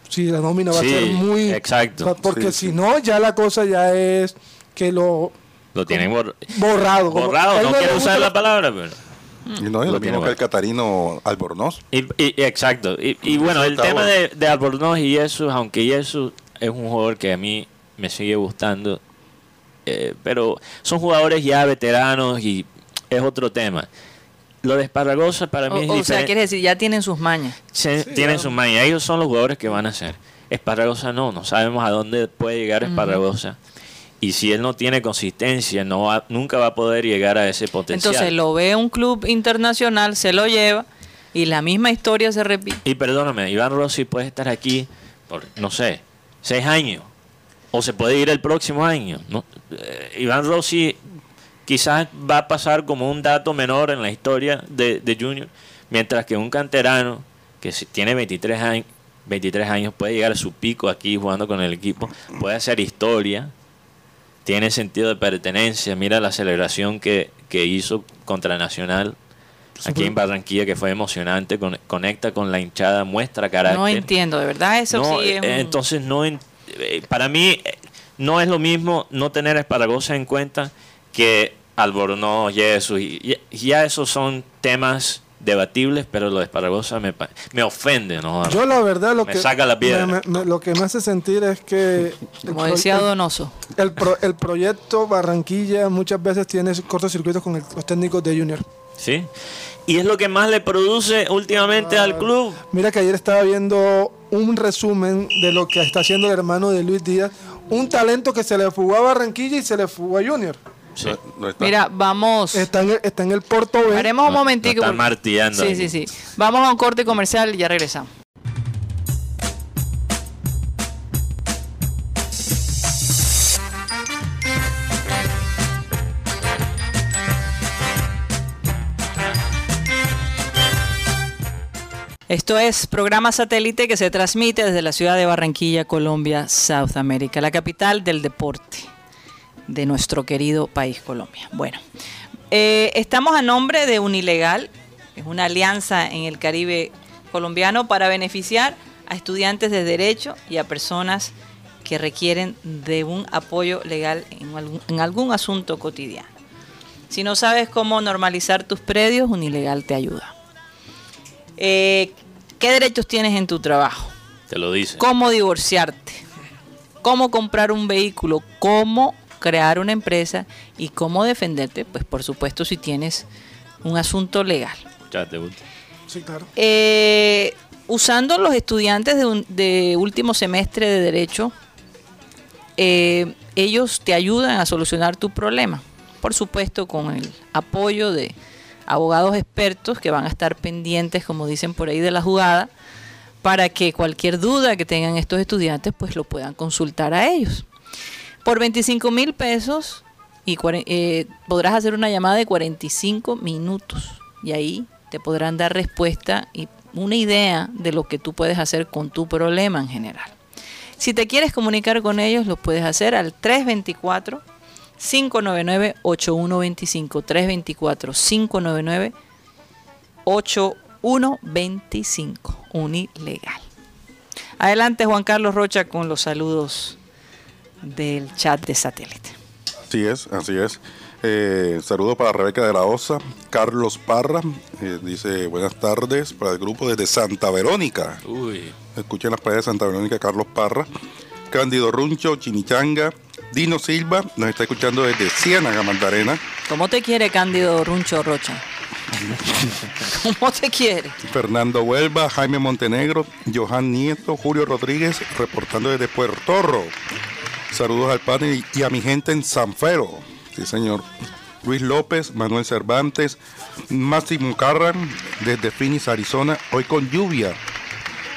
Si la nómina va Sí, a ser muy. exacto. porque Sí, si sí. no, ya la cosa ya es que lo Lo tienen bor- borrado. borrado, no quiero usar la palabra, pero... Y no es Lo lo, tiene mismo que el catarino Albornoz. Y, y- exacto. Y, y bueno, el tema de, de Albornoz y Jesús, aunque Jesús es un jugador que a mí me sigue gustando, eh, pero son jugadores ya veteranos y es otro tema. Lo de Esparragosa para mí O, es o sea, diferente. quiere decir, ya tienen sus mañas. Se- Sí, tienen ya. su maña. Ellos son los jugadores que van a ser. Esparragosa no, no sabemos a dónde puede llegar Esparragosa. Y si él no tiene consistencia, no va- nunca va a poder llegar a ese potencial. Entonces lo ve un club internacional, se lo lleva y la misma historia se repite. Y perdóname, Iván Rossi puede estar aquí por, no sé, seis años. O se puede ir el próximo año. ¿no? Eh, Iván Rossi quizás va a pasar como un dato menor en la historia de, de Junior, mientras que un canterano que si tiene 23 años, 23 años puede llegar a su pico aquí jugando con el equipo, puede hacer historia, tiene sentido de pertenencia. Mira la celebración que, que hizo contra Nacional aquí en Barranquilla, que fue emocionante, con- conecta con la hinchada, muestra carácter. No entiendo, de verdad, eso No, sí es eh, un- Entonces, no eh, para mí eh, no es lo mismo no tener a Esparagosa en cuenta que Albornoz, Jesús. Ya esos son temas debatibles, pero lo de Esparragosa me, pa- me ofende, ¿no? Yo la verdad lo Me que saca la piedra. me- me- lo que me hace sentir es que el Como pro- decía el- Donoso. el, pro- el proyecto Barranquilla muchas veces tiene cortocircuitos con el- los técnicos de Junior. ¿Sí? Y es lo que más le produce últimamente al club. Mira que ayer estaba viendo un resumen de lo que está haciendo el hermano de Luis Díaz, un talento que se le fugó a Barranquilla y se le fugó a Junior. Sí. No- no está. Mira, vamos. Está en el, está en el Porto B. Haremos un momentico. porque- martillando Sí, sí, sí. Vamos a un corte comercial y ya regresamos. Esto es programa satélite que se transmite desde la ciudad de Barranquilla, Colombia, South America, la capital del deporte de nuestro querido país Colombia. Bueno, eh, estamos a nombre de Unilegal, es una alianza en el Caribe colombiano para beneficiar a estudiantes de derecho y a personas que requieren de un apoyo legal en algún, en algún asunto cotidiano. Si no sabes cómo normalizar tus predios, Unilegal te ayuda. Eh, ¿Qué derechos tienes en tu trabajo? Te lo dice. cómo divorciarte, cómo comprar un vehículo, cómo crear una empresa y cómo defenderte, pues por supuesto si tienes un asunto legal. Ya te gusta. Sí, claro. Eh, usando los estudiantes de, un- de último semestre de derecho, eh, ellos te ayudan a solucionar tu problema. Por supuesto, con el apoyo de abogados expertos que van a estar pendientes, como dicen por ahí, de la jugada, para que cualquier duda que tengan estos estudiantes, pues lo puedan consultar a ellos. Por 25 mil pesos y eh, podrás hacer una llamada de 45 minutos y ahí te podrán dar respuesta y una idea de lo que tú puedes hacer con tu problema en general. Si te quieres comunicar con ellos, lo puedes hacer al 324 599 8125 324 599 8125 Unilegal. Adelante Juan Carlos Rocha con los saludos del chat de satélite. Así es, así es. Eh, saludo para Rebeca de la Osa, Carlos Parra, eh, dice buenas tardes para el grupo desde Santa Verónica. Uy. Escuchen las playas de Santa Verónica, Carlos Parra, Cándido Runcho, Chimichanga, Dino Silva, nos está escuchando desde Ciénaga, Magdalena, ¿Cómo te quiere Cándido Runcho Rocha? ¿Cómo te quiere? Fernando Huelva, Jaime Montenegro, Johan Nieto, Julio Rodríguez, reportando desde Puerto Rico. Saludos al panel y a mi gente en San Fero. Sí, señor. Luis López, Manuel Cervantes, Máximo Carran, desde Phoenix, Arizona, hoy con lluvia.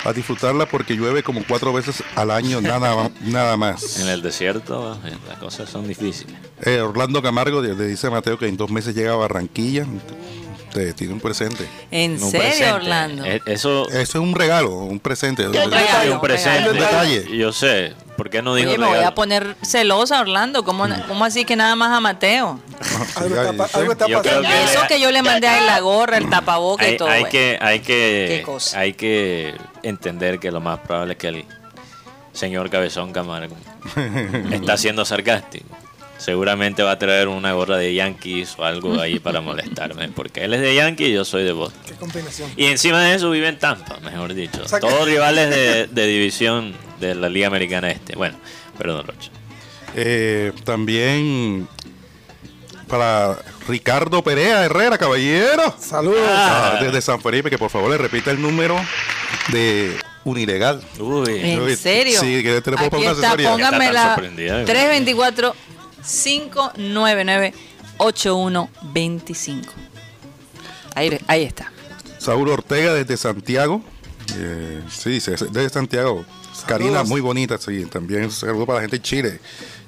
A disfrutarla porque llueve como cuatro veces al año, nada, nada más. En el desierto eh, las cosas son difíciles. Eh, Orlando Camargo, desde dice Mateo que en dos meses llega a Barranquilla. Tiene un presente. ¿En Un serio, presente. Orlando? Eh, Eso Eso es un regalo, un presente. Un regalo, es un un presente. regalo. Un detalle. Yo sé. ¿Por qué no dijo Oye, me voy a poner celosa, Orlando. ¿Cómo, ¿Cómo así que nada más a Mateo? Algo está, yo algo Yo pasando. que- Eso que yo le mandé a él la gorra, el tapaboca y hay, todo. hay bueno. que hay que Qué cosa. hay que entender que lo más probable es que el señor Cabezón Camargo está siendo sarcástico. Seguramente va a traer una gorra de Yankees o algo ahí para molestarme, porque él es de Yankees y yo soy de Boston. Qué combinación. Y encima de eso vive en Tampa, mejor dicho. Saca- Todos rivales de, de división de la Liga Americana Este. Bueno, perdón, Rocha. Eh, también para Ricardo Perea Herrera, caballero. Saludos. Ah, desde San Felipe, que por favor le repita el número de Unilegal. Uy, ¿En serio? sí, que te le puedo Aquí poner una asesoría. póngame Está tan la sorprendida. 324 599 8125. Ahí, ahí está. Saúl Ortega desde Santiago. Eh, sí, dice, desde Santiago. Karina, Saludos. muy bonita, sí. También saludos para la gente de Chile.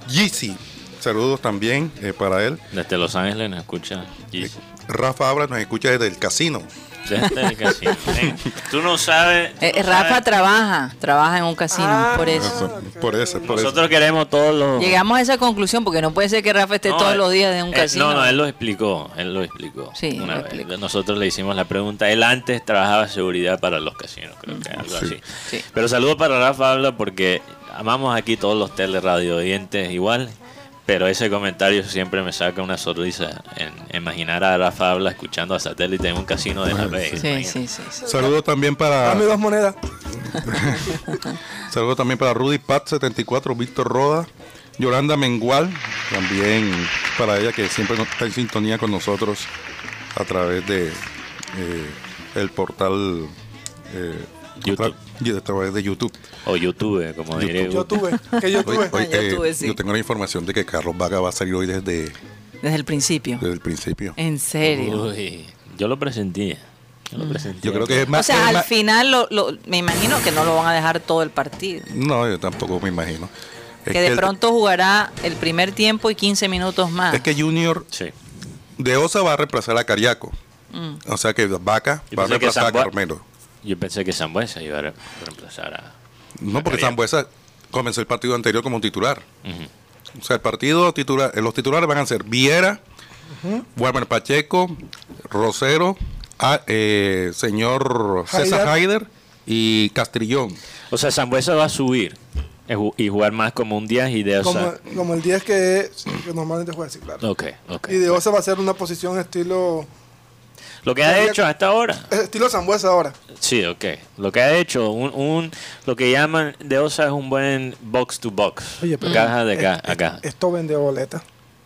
Yeezy, saludos también eh, para él. desde Los Ángeles nos escucha. Y Rafa Abra nos escucha desde el casino. Desde el casino. Ven, Tú no sabes. Eh, no Rafa sabes. trabaja, trabaja en un casino, Ah. por eso. Eso, por eso, por Nosotros queremos todos los. Llegamos a esa conclusión porque no puede ser que Rafa esté No, todos eh, los días en un eh, casino. No, no, él lo explicó. Él lo explicó. Sí, una lo vez. explicó. Nosotros le hicimos la pregunta. Él antes trabajaba seguridad para los casinos, creo que algo Sí. así. Sí. Pero saludo para Rafa Habla porque amamos aquí todos los teleradio oyentes igual. Pero ese comentario siempre me saca una sonrisa en imaginar a Rafa Habla escuchando a satélite en un casino de Las Vegas. Sí, sí, sí. sí. Saludo también para Dame dos monedas. saludo también para Rudy Pat 74, Víctor Roda, Yolanda Mengual, también para ella que siempre está en sintonía con nosotros a través de eh, el portal eh, YouTube. y a través de YouTube. O YouTube, como diré. Yo tuve. Que yo Hoy- Yo eh, sí. yo tengo la información de que Carlos Vaga va a salir hoy desde, Desde el principio. desde el principio. En serio. Uy, yo lo presentía. Yo lo presentía. Yo creo que es más... O sea, al más- final lo, lo- me imagino que no lo van a dejar todo el partido. No, yo tampoco me imagino. Es que de el- pronto jugará el primer tiempo y 15 minutos más. Es que Junior Sí. de Osa va a reemplazar a Cariaco. Mm. O sea que Vaca Yo va a reemplazar a Carmelo. Yo pensé que Sambuesa iba a re- reemplazar a. No, porque. Zambuesa comenzó el partido anterior como titular. O sea, el partido titular, eh, los titulares van a ser Viera, Walmer Pacheco, Rosero, ah, eh, señor César Haider y Castrillón. O sea, Sambuesa va a subir y jugar más como un 10 y de Como, Osa. como el 10 que, es- que normalmente juega así, claro. Ok, ok. Y de Osa va a ser una posición estilo Lo que ha hecho hasta ahora. estilo Zambuesa ahora. Sí, ok. Lo que ha hecho, un, un lo que llaman de Osa es un buen box to box. Oye, pero- caja de ca- Eh, acá. eh, Esto vende boleta.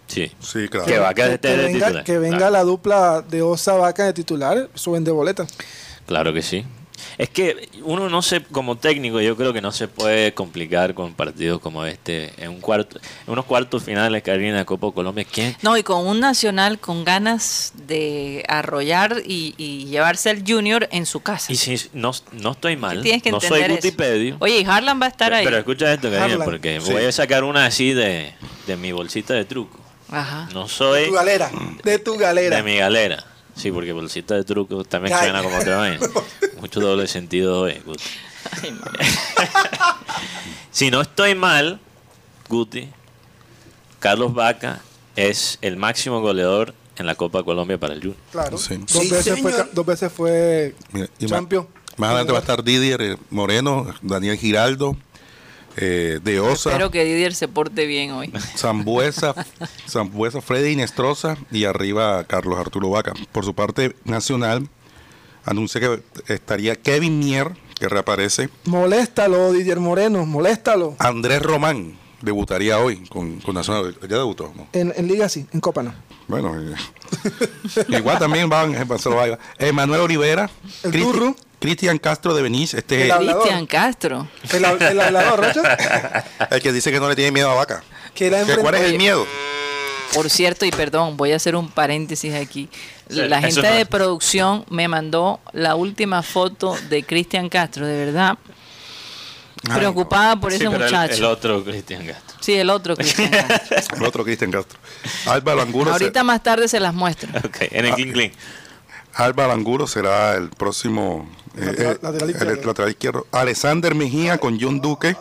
Sí. Sí, claro. Que que que, de venga, titular. que venga Claro. la dupla de Osa Vaca de titular, eso vende boleta. Claro que sí. Es que uno no se, como técnico, yo creo que no se puede complicar con partidos como este. En un cuarto, en unos cuartos finales que hay en la Copa Colombia, ¿quién? No, y con un nacional con ganas de arrollar y, y llevarse al Junior en su casa. Y si no, no estoy mal, Tienes que no soy. Gutipedio. Oye, y Harlan va a estar ahí. Pero escucha esto, cariño, porque Sí. voy a sacar una así de, de mi bolsita de truco. Ajá. No De soy tu galera. De tu galera. de mi galera. Sí, porque bolsita de truco también Ay. suena como otra vaina. Mucho doble sentido hoy, Guti. si no estoy mal, Guti, Carlos Vaca es el máximo goleador en la Copa Colombia para el Junior. Claro. Sí. Dos, Sí, veces fue, dos veces fue Mira, y más, champion. más adelante va a estar Didier eh, Moreno, Daniel Giraldo, eh, de Osa, Espero que Didier se porte bien hoy. Zambuesa, Zambuesa, Freddy Inestrosa y arriba Carlos Arturo Vaca. Por su parte nacional, anuncia que estaría Kevin Mier, que reaparece, Moléstalo, Didier Moreno, moléstalo. Andrés Román, debutaría hoy con, con Nacional. ¿Ya debutó? No. En, en Liga sí, en Copa no. Bueno, eh, igual también van, eh, se lo va a llevar. Emanuel Olivera, El Cristi- Turru. Cristian Castro de Benítez, este. Cristian Castro. El, el hablador, Rocha. el que dice que no le tiene miedo a Vaca. Que la ¿Que ¿Cuál es el miedo? Por cierto, y perdón, voy a hacer un paréntesis aquí. Sí, La gente no. de producción me mandó la última foto de Cristian Castro, de verdad. Ay, Preocupada por Sí, ese el- muchacho. El, otro Cristian Castro. Sí, el otro Cristian Castro. El otro Cristian Castro. Álvaro Angulo, se- Ahorita más tarde se las muestro. Ok, en el Ah, King Clean. Álvaro Angulo será el próximo eh, Lateral- eh, lateral el lateral izquierdo. Alexander Mejía con John Duque,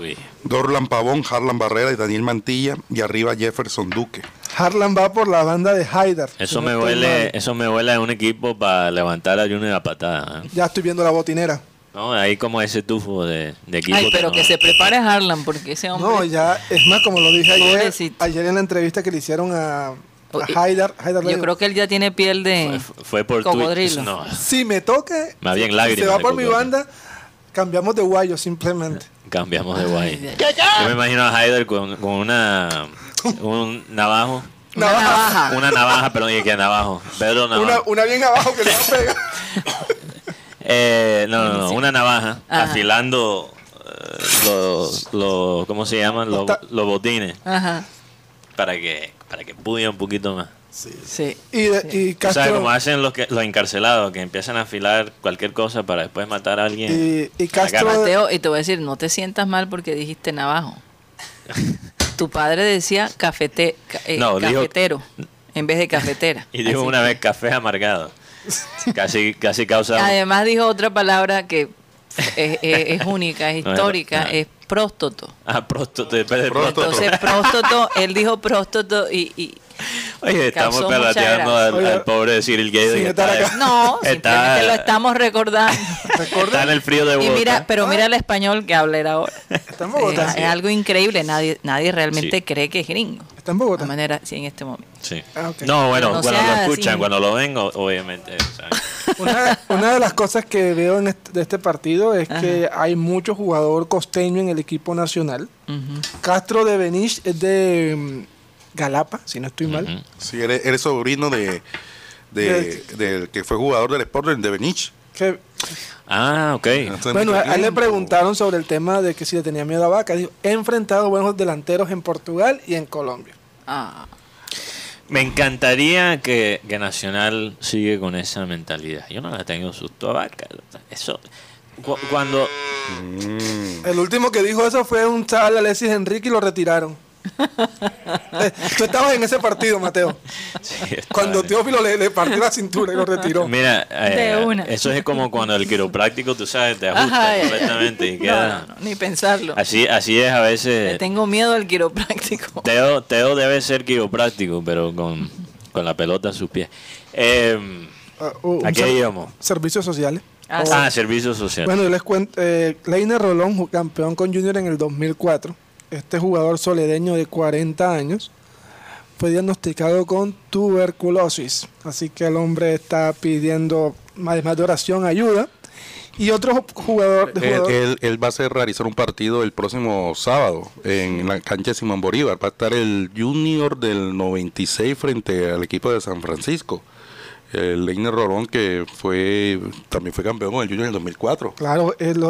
Uy. Dorlan Pavón, Harlan Barrera y Daniel Mantilla y arriba Jefferson Duque. Harlan va por la banda de Haidar. Eso me huele, eso me huele a un equipo para levantar a Junior a patada. ¿eh? Ya estoy viendo la botinera. No, hay como ese tufo de, de equipo. Ay, pero no- que se prepare Harlan, porque ese hombre. No, ya, es más, como lo dije ayer, Pobrecito. ayer en la entrevista que le hicieron a, a Oye, Haidar, Haidar le Yo creo que él ya tiene piel de. fue, fue por Cocodrilo. No, si me toque, Más bien si lágrimas se va de por mi cocodrilo. banda, cambiamos de guayo simplemente. cambiamos de guay. Ay, Yo me imagino a Haider con, con una un navajo. Una navaja. Una navaja, perdón, y que navajo. Pedro Una, Navajo. una bien abajo que le va a pegar. Eh, no, no, no, una navaja Ajá. afilando eh, los, los, ¿cómo se llaman? Los, botines Ajá. para que para que puya un poquito más. Sí. Y, de- y O sea, Castro, como hacen los, que, los encarcelados, que empiezan a afilar cualquier cosa para después matar a alguien. y, y Castro. Mateo, y te voy a decir, no te sientas mal porque dijiste navajo. Tu padre decía cafete, ca- eh, No, dijo- cafetero en vez de cafetera. Y dijo Así una que- vez café amargado. Casi, casi causa... Además dijo otra palabra que es, es- es única, es No, es- histórica, no. es próstoto. Ah, próstoto, después de Próstoto. Entonces próstoto, él dijo próstoto y, y Oye, estamos gracia. al, Oye, al pobre Cyril que estar está- acá. No, Está- simplemente lo estamos recordando. Está en el frío de Y Bogotá. mira, pero mira el español que habla él ahora. Está en Bogotá. Es, es algo increíble. Nadie, nadie realmente Sí. cree que es gringo. Está en De Bogotá. manera, sí, en este momento. Sí. Ah. No, bueno, no cuando lo escuchan, así. cuando lo ven, obviamente. Una, una de las cosas que veo en este, de este partido es que hay mucho jugador costeño en el equipo nacional. Castro de Benich es de mm, Galapa, si no estoy mal. Ujú. Sí, eres, eres sobrino de, de- del que fue jugador del Sporting de Benich. Que, Ah, ok. Bueno, a él le preguntaron sobre el tema de que si le tenía miedo a Vaca. Dijo, he enfrentado buenos delanteros en Portugal y en Colombia. Ah, Me encantaría que, que Nacional sigue con esa mentalidad. Yo no le tengo susto a vaca. Eso. cu- Cuando. Mm. El último que dijo eso fue un chaval Alexis Enrique y lo retiraron. Tú estabas en ese partido, Mateo. Sí, Cuando bien. Teófilo le, le partió la cintura y lo retiró. Mira, eh, De una. eso es como cuando el quiropráctico, tú sabes, te ajusta Ajá, eh. completamente y no, queda. no, no, ni pensarlo. Así, así es a Le veces. tengo miedo al quiropráctico. Teo, Teo debe ser quiropráctico, pero con, con la pelota a sus pies. Eh, uh, ¿A qué íbamos? Servicios sociales. Ah, Oh. Ah, servicio social. Bueno, yo les cuento. Eh, Leiner Rolón, campeón con Junior en el 2004. Este jugador soledeño de 40 años fue diagnosticado con tuberculosis. Así que el hombre está pidiendo, además de oración, ayuda. Y otro jugador. De Él, jugador él- él va a hacer realizar un partido el próximo sábado en la cancha de Simón Bolívar. Va a estar el Junior del 96 frente al equipo de San Francisco. El Leiner Rolón, que fue también fue campeón con el Junior en el 2004. Claro, él,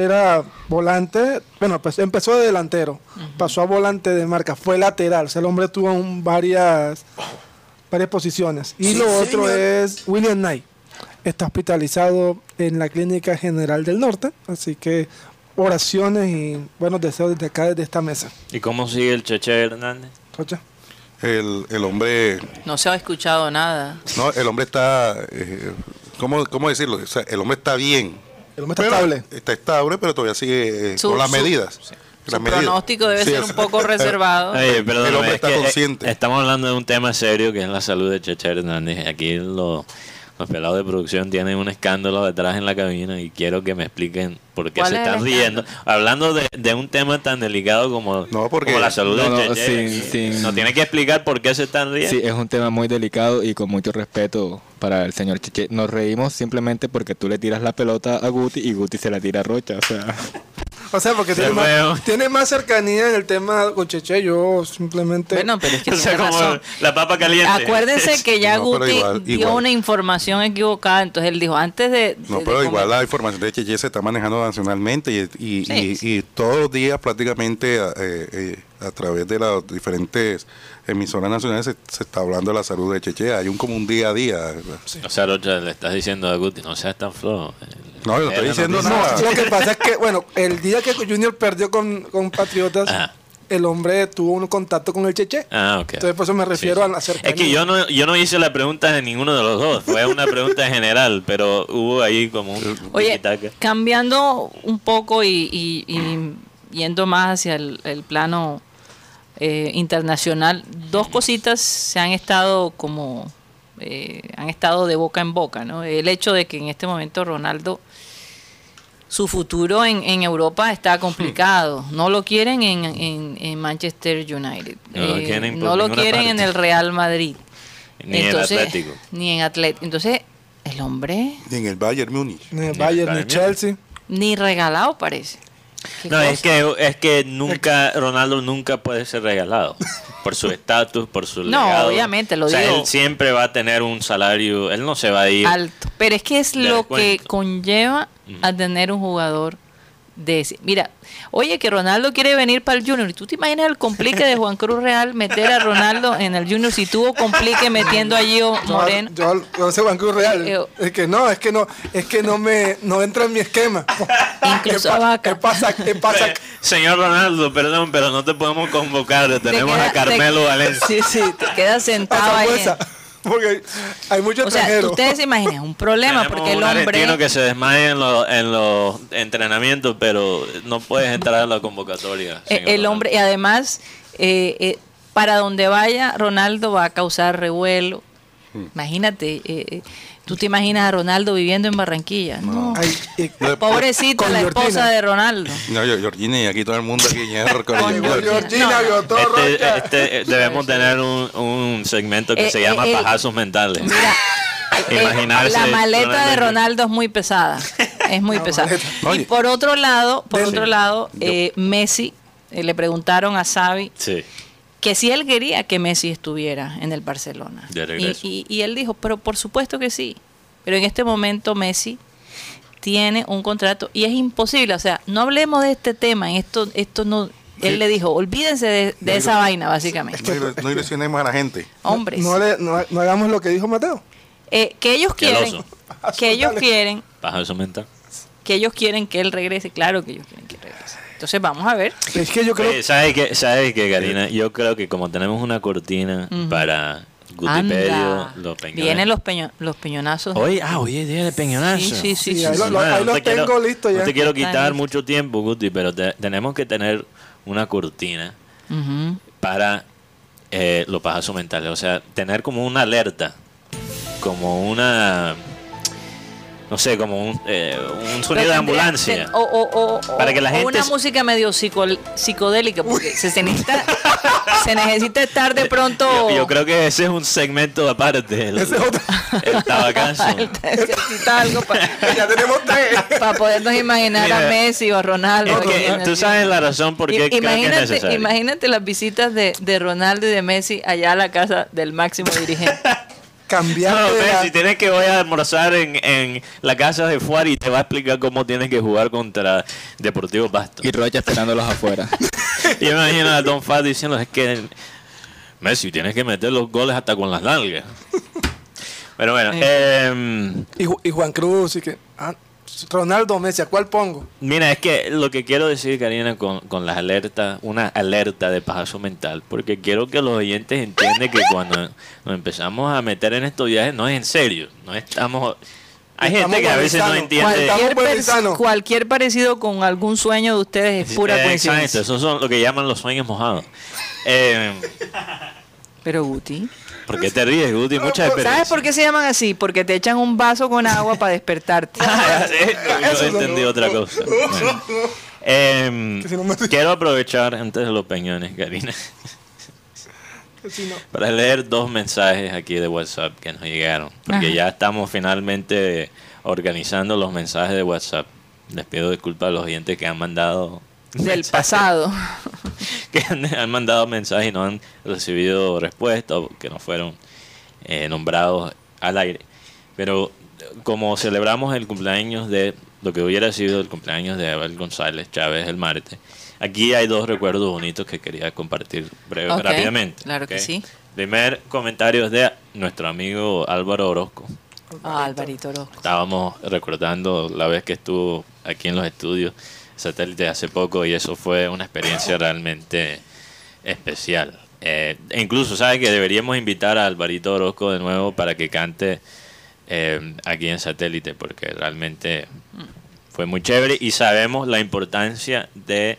era volante, bueno, pues empezó de delantero, pasó a volante de marca, fue lateral, o sea, el hombre tuvo un- varias, varias posiciones. Y Sí, lo otro es William Knight, está hospitalizado en la Clínica General del Norte, así que oraciones y buenos deseos desde acá, desde esta mesa. ¿Y cómo sigue el Cheche Hernández? Rocha. El, el hombre No se ha escuchado nada. no el hombre está eh, ¿cómo, cómo decirlo? O sea, el hombre está bien. El hombre está Pero estable. Está estable, pero todavía sigue eh, Su- con las su- medidas. Su Las medidas. pronóstico debe Sí, ser un poco reservado. Oye, El hombre es está que, eh, consciente. estamos hablando de un tema serio que es la salud de Cheche Hernández. Aquí lo- los pelados de producción tienen un escándalo detrás en la cabina y quiero que me expliquen por qué ¿Cuál se es están riendo. Hablando de, de un tema tan delicado como, No, porque- como la salud No, no, de Cheche. sin- sin- No tiene que explicar por qué se están riendo. Sí, es un tema muy delicado y con mucho respeto para el señor Cheche. Nos reímos simplemente porque tú le tiras la pelota a Guti y Guti se la tira a Rocha. O sea, O sea, porque tiene más, tiene más cercanía en el tema con Cheche, yo simplemente... Bueno, pero es que O sea, como razón. la papa caliente. Acuérdense que ya No, Guti igual- dio igual. una información equivocada, entonces él dijo, antes de... No, de- pero de igual comer- la información de Cheche se está manejando nacionalmente y, y, Sí, y- sí. y todos los días prácticamente eh, eh, a través de las diferentes emisoras nacionales se, se está hablando de la salud de Cheche. Hay un como un día a día. O sea, Rocha, le estás diciendo a Guti, no seas tan flojo. No, yo no estoy diciendo noticia. nada. Lo que pasa es que, bueno, el día que Junior perdió con, con Patriotas, Ajá. el hombre tuvo un contacto con el Cheche. Ah, ok. Entonces, por eso me refiero a la cercanía. Es que yo no, yo no hice la pregunta de ninguno de los dos, fue una pregunta general, pero hubo ahí como un Oye, cambiando un poco y, y- y yendo más hacia el, el plano eh, internacional, dos cositas se han estado como eh, han estado de boca en boca, ¿no? El hecho de que en este momento Ronaldo su futuro en, en Europa está complicado. No lo quieren en, en- en Manchester United. No lo Eh, quieren por no lo ninguna quieren en el Real Madrid. Ni en Atlético. Ni en Atlético. Entonces, el hombre Y en el Bayern Múnich. Ni el Ni Bayern, el ni Bayern. Chelsea. ni regalado parece. No, cosa. es que, es que nunca, Ronaldo nunca puede ser regalado. Por su estatus, por su No, legado. obviamente, lo o sea, digo. él siempre va a tener un salario, él no se va a ir. alto. Pero es que es lo que conlleva a tener un jugador de ese. Mira, oye, que Ronaldo quiere venir para el Junior. ¿Y tú te imaginas el complique de Juan Cruz Real meter a Ronaldo en el Junior si tuvo complique metiendo allí Yo, Moreno? yo, yo soy Banco Real. Eh, Es que no, es que no, es que no me, no entra en mi esquema. Incluso ¿Qué, pa-. ¿Qué pasa? ¿Qué pasa? Señor Ronaldo, perdón, pero no te podemos convocar. Te Tenemos queda- a Carmelo te- Valencia. Sí, sí, te quedas sentado ahí. Porque hay muchos O sea, ustedes se imaginan un problema Tenemos porque el un argentino hombre que se desmaya en, los- en los entrenamientos, pero no puedes entrar a la convocatoria. Eh, el hombre, y además, eh, eh, para donde vaya Ronaldo va a causar revuelo. Hmm. Imagínate, eh, eh, tú te imaginas a Ronaldo viviendo en Barranquilla. No. Ay, y- Pobrecita la Georgina. esposa de Ronaldo. No, yo, Georgina y aquí todo el mundo aquí. con Con el- Georgina. Georgina vio todo Este, este, eh, debemos tener un, un segmento que Eh, se eh, llama eh, pajazos mentales. Mira, eh, Imaginarse la maleta de Ronaldo- es muy pesada. Es muy pesada. Y por otro lado, por otro lado, eh, Messi eh, le preguntaron a Xavi Sí. Que si él quería que Messi estuviera en el Barcelona. De Y, regreso. y- y él dijo, pero por supuesto que sí. Pero en este momento Messi tiene un contrato y es imposible. O sea, no hablemos de este tema. En esto, esto no. Él le dijo, olvídense de, de No, esa no. vaina, básicamente. No, ilu- no ilusionemos a la gente. Hombres. No, le- no- no hagamos lo que dijo Mateo. Eh, que ellos quieren, que ellos quieren, Pajazo mental. que ellos quieren que él regrese. Claro que ellos quieren que él regrese. Entonces vamos a ver. Es que yo creo Oye, ¿Sabes qué, ¿Sabes qué, Karina? Yo creo que como tenemos una cortina para Gutipedio, Anda. los peñones. Vienen los, peño- los peñonazos. Hoy, ah, hoy es día de peñonazo. Sí, sí, sí, Sí, sí, ahí sí. lo- lo- Bueno, ahí no los te quiero- tengo listos ya. No te quiero quitar mucho tiempo, Guti, pero te- tenemos que tener una cortina Ujú. para eh, los pajazos mentales. O sea, tener como una alerta, como una. No sé, como un, eh, un sonido de ambulancia. ten- O, o- o- o- Para que la o gente una música medio psico- psicodélica, porque se, se necesita, se necesita estar de pronto. Yo, yo creo que ese es un segmento aparte. El, Ese es otro. el tabacazo. necesita algo para, ya tenemos tres. para podernos imaginar Mira, a Messi o a Ronaldo. Es que tú sabes la razón por qué I- creo que es imagínate, necesario. imagínate las visitas de, de Ronaldo y de Messi allá a la casa del máximo dirigente. Cambiar No, la- Messi, tienes que voy a almorzar en, en la casa de Fuari y te va a explicar cómo tienes que jugar contra Deportivo Pasto. Y Rocha esperándolos afuera. Y yo me imagino a Don Fat diciendo, es que Messi, tienes que meter los goles hasta con las nalgas. Pero bueno, em, y, Ju- y Juan Cruz y que ah, Ronaldo Messi, ¿a cuál pongo? mira, es que lo que quiero decir, Karina, con, con las alertas, una alerta de pajazo mental, porque quiero que los oyentes entiendan que cuando nos empezamos a meter en estos viajes, no es en serio, no estamos... Hay Estamos gente que a veces no entiende... Cualquier, cualquier parecido con algún sueño de ustedes es pura Eh, coincidencia. Exacto, esos son lo que llaman los sueños mojados. Eh, Pero Guti. ¿Por qué te ríes, Guti? Mucha experiencia. ¿Sabes por qué se llaman así? Porque te echan un vaso con agua para despertarte. Ah, Yo entendí otra cosa. Bueno. Em, quiero aprovechar antes de los peñones, Karina, para leer dos mensajes aquí de WhatsApp que nos llegaron. Porque Ajá. ya estamos finalmente organizando los mensajes de WhatsApp. Les pido disculpas a los oyentes que han mandado Del pasado. que han, han mandado mensajes y no han recibido respuesta o que no fueron eh, nombrados al aire. Pero como celebramos el cumpleaños de lo que hubiera sido el cumpleaños de Abel González Chávez el martes, aquí hay dos recuerdos bonitos que quería compartir breve, rápidamente. claro que ¿ok? sí. Primer comentario es de nuestro amigo Álvaro Orozco. Ah, Alvarito Orozco. Estábamos recordando la vez que estuvo aquí en los estudios satélite hace poco y eso fue una experiencia realmente especial. Eh, e incluso, ¿sabes que deberíamos invitar a Alvarito Orozco de nuevo para que cante eh, aquí en satélite? Porque realmente fue muy chévere y sabemos la importancia de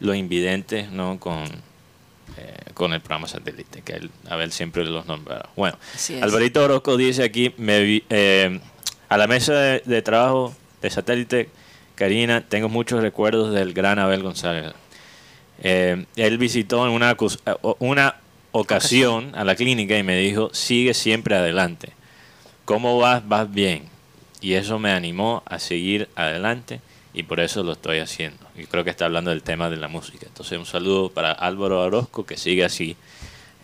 los invidentes ¿no? con, eh, con el programa satélite, que él, Abel siempre los nombraba. Bueno. Alvarito Orozco dice aquí, me vi- eh, a la mesa de, de trabajo de satélite, Karina, tengo muchos recuerdos del gran Abel González. Eh, él visitó en una, eh, una ocasión a la clínica y me dijo, sigue siempre adelante. ¿Cómo vas? Vas bien. Y eso me animó a seguir adelante y por eso lo estoy haciendo. Y creo que está hablando del tema de la música. Entonces un saludo para Álvaro Orozco que sigue así.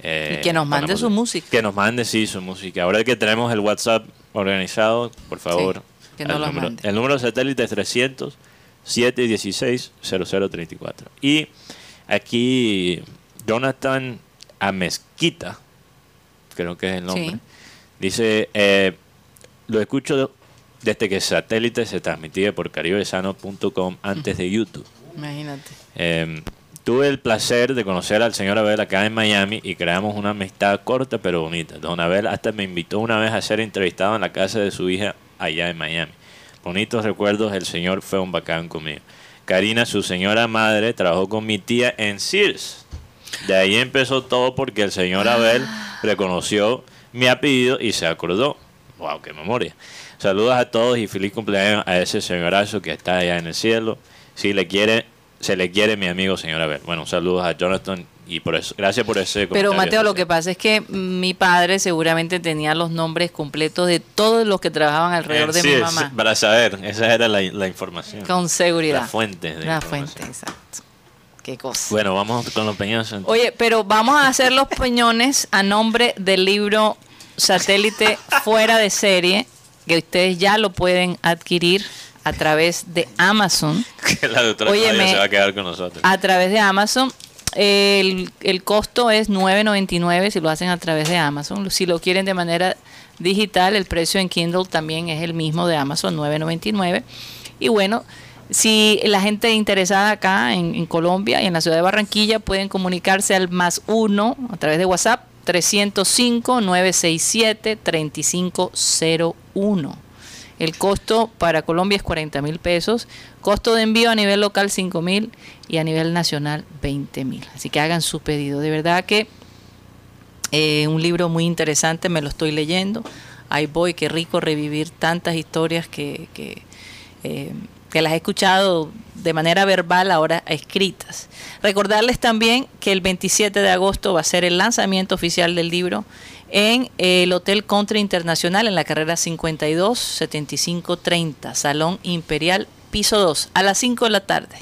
eh, Y que nos mande su música. Que nos mande, sí, su música. Ahora que tenemos el WhatsApp organizado, por favor. Que nos al lo número, mande. el número satélite es 300 716 0034. Y aquí Jonathan Amezquita, creo que es el nombre, Sí. dice, eh, lo escucho desde que satélite se transmitía por caribesano.com antes de YouTube. Imagínate. Eh, tuve el placer de conocer al señor Abel acá en Miami y creamos una amistad corta pero bonita. Don Abel hasta me invitó una vez a ser entrevistado en la casa de su hija allá en Miami. Bonitos recuerdos, el señor fue un bacán conmigo. Karina, su señora madre, trabajó con mi tía en Sears. De ahí empezó todo porque el señor Abel reconoció mi apellido y se acordó. ¡Wow, qué memoria! Saludos a todos y feliz cumpleaños a ese señorazo que está allá en el cielo. Si le quiere, se le quiere mi amigo señor Abel. Bueno, saludos a Jonathan y por eso, gracias por ese Pero comentario Mateo, lo que pasa es que mi padre seguramente tenía los nombres completos de todos los que trabajaban alrededor Eh, de sí, mi mamá. para saber, esa era la, la información. Con seguridad. La fuente de La fuente, exacto. Qué cosa. Bueno, vamos con los peñones. Oye, pero vamos a hacer los peñones a nombre del libro Satélite Fuera de Serie, que ustedes ya lo pueden adquirir a través de Amazon. que la doctora Óyeme, se va a quedar con nosotros. A través de Amazon. El, el costo es 9.99 si lo hacen a través de Amazon. Si lo quieren de manera digital, el precio en Kindle también es el mismo de Amazon, 9.99. Y bueno, si la gente interesada acá en, en Colombia y en la ciudad de Barranquilla pueden comunicarse al más uno a través de WhatsApp 305-967-3501. El costo para Colombia es 40 mil pesos. Costo de envío a nivel local 5 mil y a nivel nacional 20 mil. Así que hagan su pedido. De verdad que eh, un libro muy interesante, me lo estoy leyendo. Ahí voy, qué rico revivir tantas historias que, que, eh, que las he escuchado de manera verbal, ahora escritas. Recordarles también que el 27 de agosto va a ser el lanzamiento oficial del libro en el Hotel Country Internacional en la carrera 52 75 30, Salón Imperial, piso 2, a las 5 de la tarde.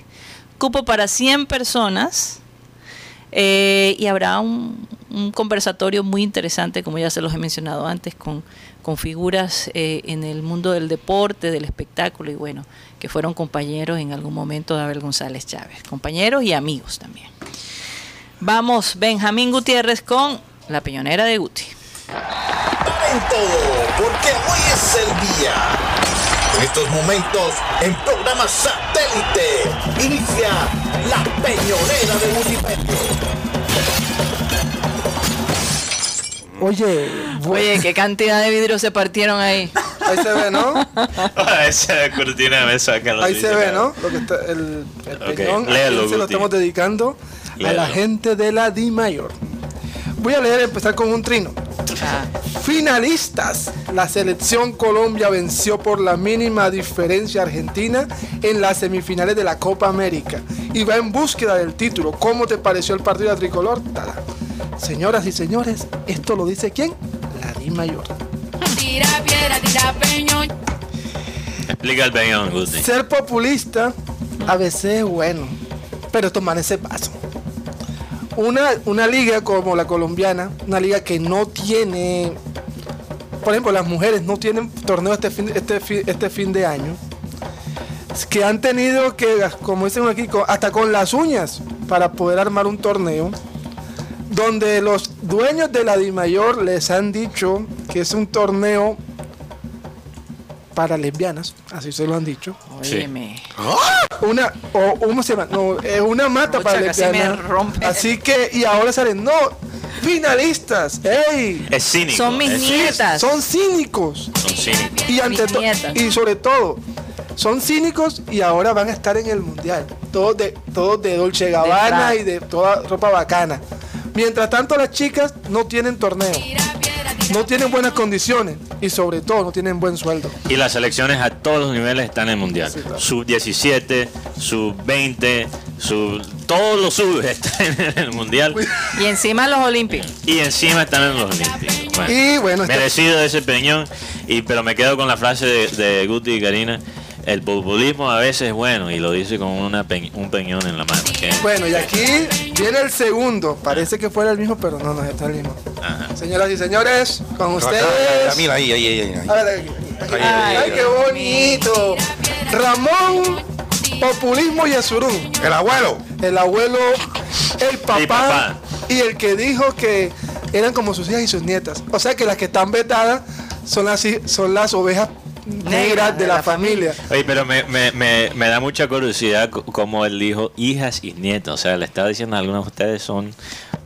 Cupo para 100 personas eh, y habrá un, un conversatorio muy interesante, como ya se los he mencionado antes, con, con figuras eh, en el mundo del deporte, del espectáculo y bueno, que fueron compañeros en algún momento de Abel González Chávez, compañeros y amigos también. Vamos, Benjamín Gutiérrez con la peñonera de Guti. Momento, porque hoy es el día. En estos momentos, en programa satélite, inicia la peñonera de Wikipedia. Oye, Oye, qué cantidad de vidrios se partieron ahí. ahí se ve, ¿no? Esa cortina Ahí se ve. ¿no? Lo que está, el, peñón, se lo estamos dedicando a la gente de la Di Mayor. Voy a leer empezar con un trino. Ah, Finalistas. La selección Colombia venció por la mínima diferencia Argentina en las semifinales de la Copa América y va en búsqueda del título. ¿Cómo te pareció el partido de tricolor? Tada. Señoras y señores, esto lo dice quién? La Di Mayor. Tira piedra, tira peñón. Explica el peñón. Ser populista a veces es bueno, pero tomar ese paso. Una, una liga como la colombiana, una liga que no tiene, por ejemplo, las mujeres no tienen torneo este fin, este este fin de año, que han tenido que, como dicen aquí, hasta con las uñas para poder armar un torneo, donde los dueños de la DIMAYOR les han dicho que es un torneo para lesbianas, así se lo han dicho. Óyeme. Una, o ¿cómo se llama? No, es una mata Rocha, para lesbianas. rompe. Así que, y ahora salen, no, finalistas, ¡ey! Es cínico. Son mis es- nietas. Son cínicos. Son cínicos. Y, ante y sobre todo, son cínicos y ahora van a estar en el mundial. Todos de, todos de Dolce Gabbana y de toda ropa bacana. Mientras tanto, las chicas no tienen torneo, no tienen buenas condiciones y sobre todo no tienen buen sueldo. Y las selecciones a todos los niveles están en el mundial. Sí, claro. Sub 17, sub 20, sub. Todos los subes están en el mundial. Y encima los olímpicos. Y encima están en los olímpicos. Bueno, Y bueno, merecido ese peñón. Y, pero me quedo con la frase de, de Guti y Karina. El populismo a veces es bueno y lo dice con una pe- un peñón en la mano. Bueno, y aquí viene el segundo. Parece que fuera el mismo, pero no, no es el mismo. Ajá. Señoras y señores, con Acá, ustedes. Mira, ahí, ahí, ahí. ahí. A ver, aquí, aquí. Ay, Ay, qué bonito. Ramón, Populismo y Azurún. El abuelo. El abuelo, el papá, y el que dijo que eran como sus hijas y sus nietas. O sea que las que están vetadas son las, son las ovejas negras de la, familia. Oye, pero me, me, me, me da mucha curiosidad como él dijo hijas y nietos. O sea, le estaba diciendo a algunos de ustedes son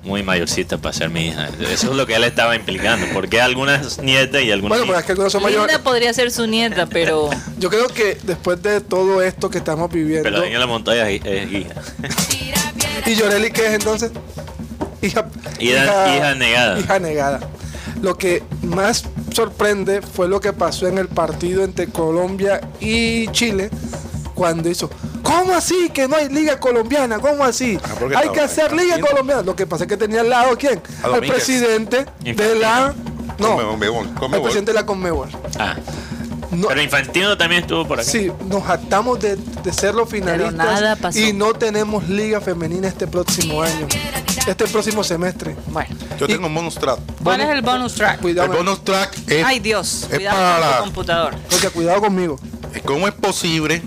muy mayorcitas para ser mi hija. Eso es lo que él estaba implicando. Porque algunas nietas y algunas Bueno, pues es que algunos son mayores. Linda podría ser su nieta, pero Yo creo que después de todo esto que estamos viviendo. Pero Daniela Montoya es, es hija. ¿Y Yoreli qué es entonces? Hija, Hija- hija negada. Hija negada. Lo que más sorprende fue lo que pasó en el partido entre Colombia y Chile cuando hizo. ¿Cómo así que no hay liga colombiana? ¿Cómo así? Ah, hay estaba que hacer liga colombiana. Lo que pasa es que tenía al lado quién? Al presidente de la no, Conmebol, Conmebol. presidente de la Conmebol. Ah, No, pero Infantino también estuvo por acá. Sí, nos jactamos de, de ser los finalistas nada pasó. y no tenemos liga femenina este próximo año, este próximo semestre. Bueno, Yo tengo un bonus track. ¿cuál es el bonus track? El bonus track es, Ay Dios, es cuidado para con tu computador. Rocha, cuidado conmigo. cómo es posible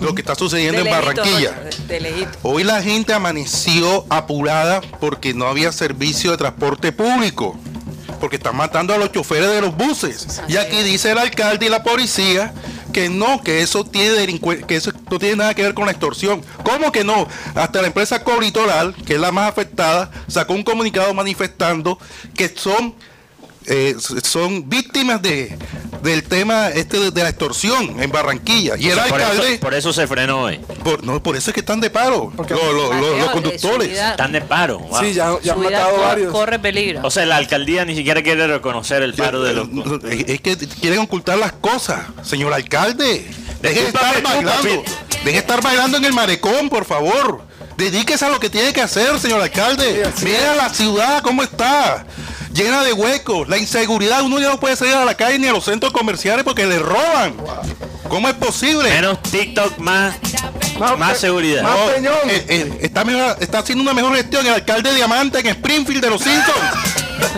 lo que está sucediendo De en lejito, Barranquilla. De- de. Hoy la gente amaneció apurada porque no había servicio de transporte público. Porque están matando a los choferes de los buses. Y aquí dice el alcalde y la policía que no, que eso tiene que eso no tiene nada que ver con la extorsión. ¿Cómo que no? Hasta la empresa Cobritoral, que es la más afectada, sacó un comunicado manifestando que son eh, son víctimas de del tema este de, de la extorsión en Barranquilla. Y el por, alcalde eso, por eso se frenó hoy. por, no, por eso es que están de paro. Los, los- conductores. vida- Están de paro. wow. Sí, ya, ya han matado varios. corre peligro. O sea, la alcaldía ni siquiera quiere reconocer el paro de los... Es que quieren ocultar las cosas, señor alcalde. Deje de estar bailando. Deje de estar bailando en el marecón, por favor. Dedíquese a lo que tiene que hacer, señor alcalde. Sí, Mira la ciudad cómo está. Llena de huecos, la inseguridad, uno ya no puede salir a la calle ni a los centros comerciales porque le roban. ¿Cómo es posible? Menos TikTok, más, Más seguridad. más No, peñón. eh, eh, está, mejor- está haciendo una mejor gestión el alcalde Diamante en Springfield de los Simpsons.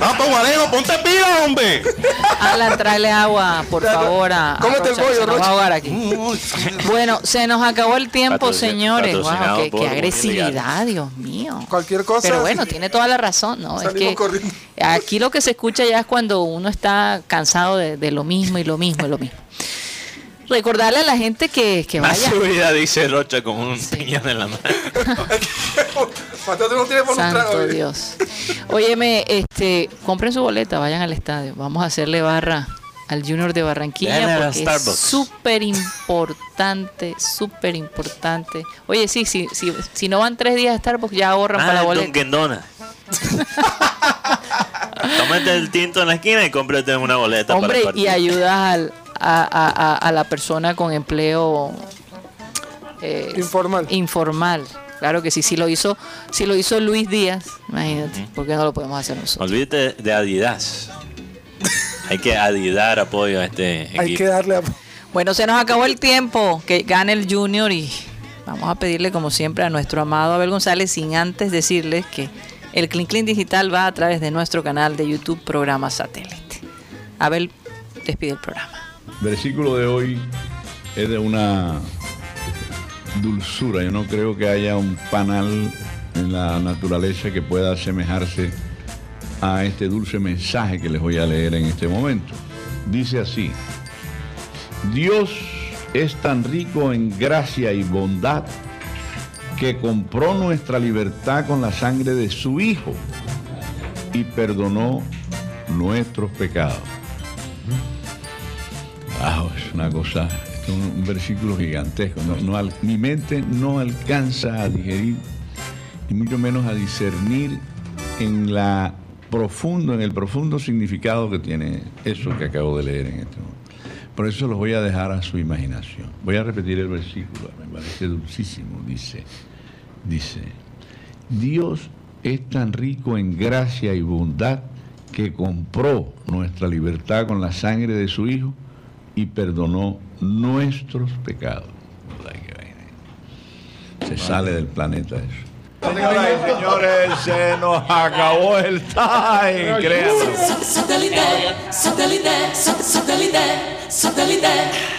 Vamos, Guarejo, ponte pila, hombre. Alan, tráele agua, por favor, a, a cómete el Rocha, bollo, se nos va a ahogar aquí. Bueno, se nos acabó el tiempo, Patrocin- señores. Wow, qué, qué agresividad. Dios mío. Cualquier cosa. Pero bueno, tiene toda la razón, ¿no? Es que corriendo. aquí lo que se escucha ya es cuando uno está cansado de, de lo mismo y lo mismo y lo mismo. Recordarle a la gente que, que Más vaya. seguridad, dice Rocha con un piñón en la mano. No tienes por Santo. Dios. Óyeme, este, compren su boleta, vayan al estadio. Vamos a hacerle barra al Junior de Barranquilla porque es Starbucks. súper importante, súper importante. Oye, sí, sí, sí, si no van tres días a Starbucks ya ahorran para la Ah, boleta. Dunkin' Donuts. Tómate el tinto en la esquina y cómprate una boleta Hombre, para y ayudas al- a, a- a- a la persona con empleo eh, Informal. informal. Claro que sí, si lo hizo, si lo hizo Luis Díaz, imagínate, ¿por qué no lo podemos hacer nosotros? Olvídate de Adidas. Hay que adidar apoyo a este equipo. Hay que darle a... Bueno, se nos acabó el tiempo. Que gane el Junior y vamos a pedirle, como siempre, a nuestro amado Abel González, sin antes decirles que el Clean Clean Digital va a través de nuestro canal de YouTube, programa satélite. Abel, despide el programa. Versículo de hoy es de una dulzura. Yo no creo que haya un panal en la naturaleza que pueda asemejarse a este dulce mensaje que les voy a leer en este momento. Dice así, Dios es tan rico en gracia y bondad que compró nuestra libertad con la sangre de su Hijo y perdonó nuestros pecados. Wow, es una cosa, es un, versículo gigantesco. No, mi mente no alcanza a digerir y mucho menos a discernir en la profundo, en el profundo significado que tiene eso que acabo de leer en este momento. Por eso los voy a dejar a su imaginación. Voy a repetir el versículo, me parece dulcísimo. Dice, dice, Dios es tan rico en gracia y bondad que compró nuestra libertad con la sangre de su Hijo y perdonó nuestros pecados. Se sale del planeta eso. Señoras y señores, se nos acabó el time, créanlo. Satellite, satellite, satellite, satellite.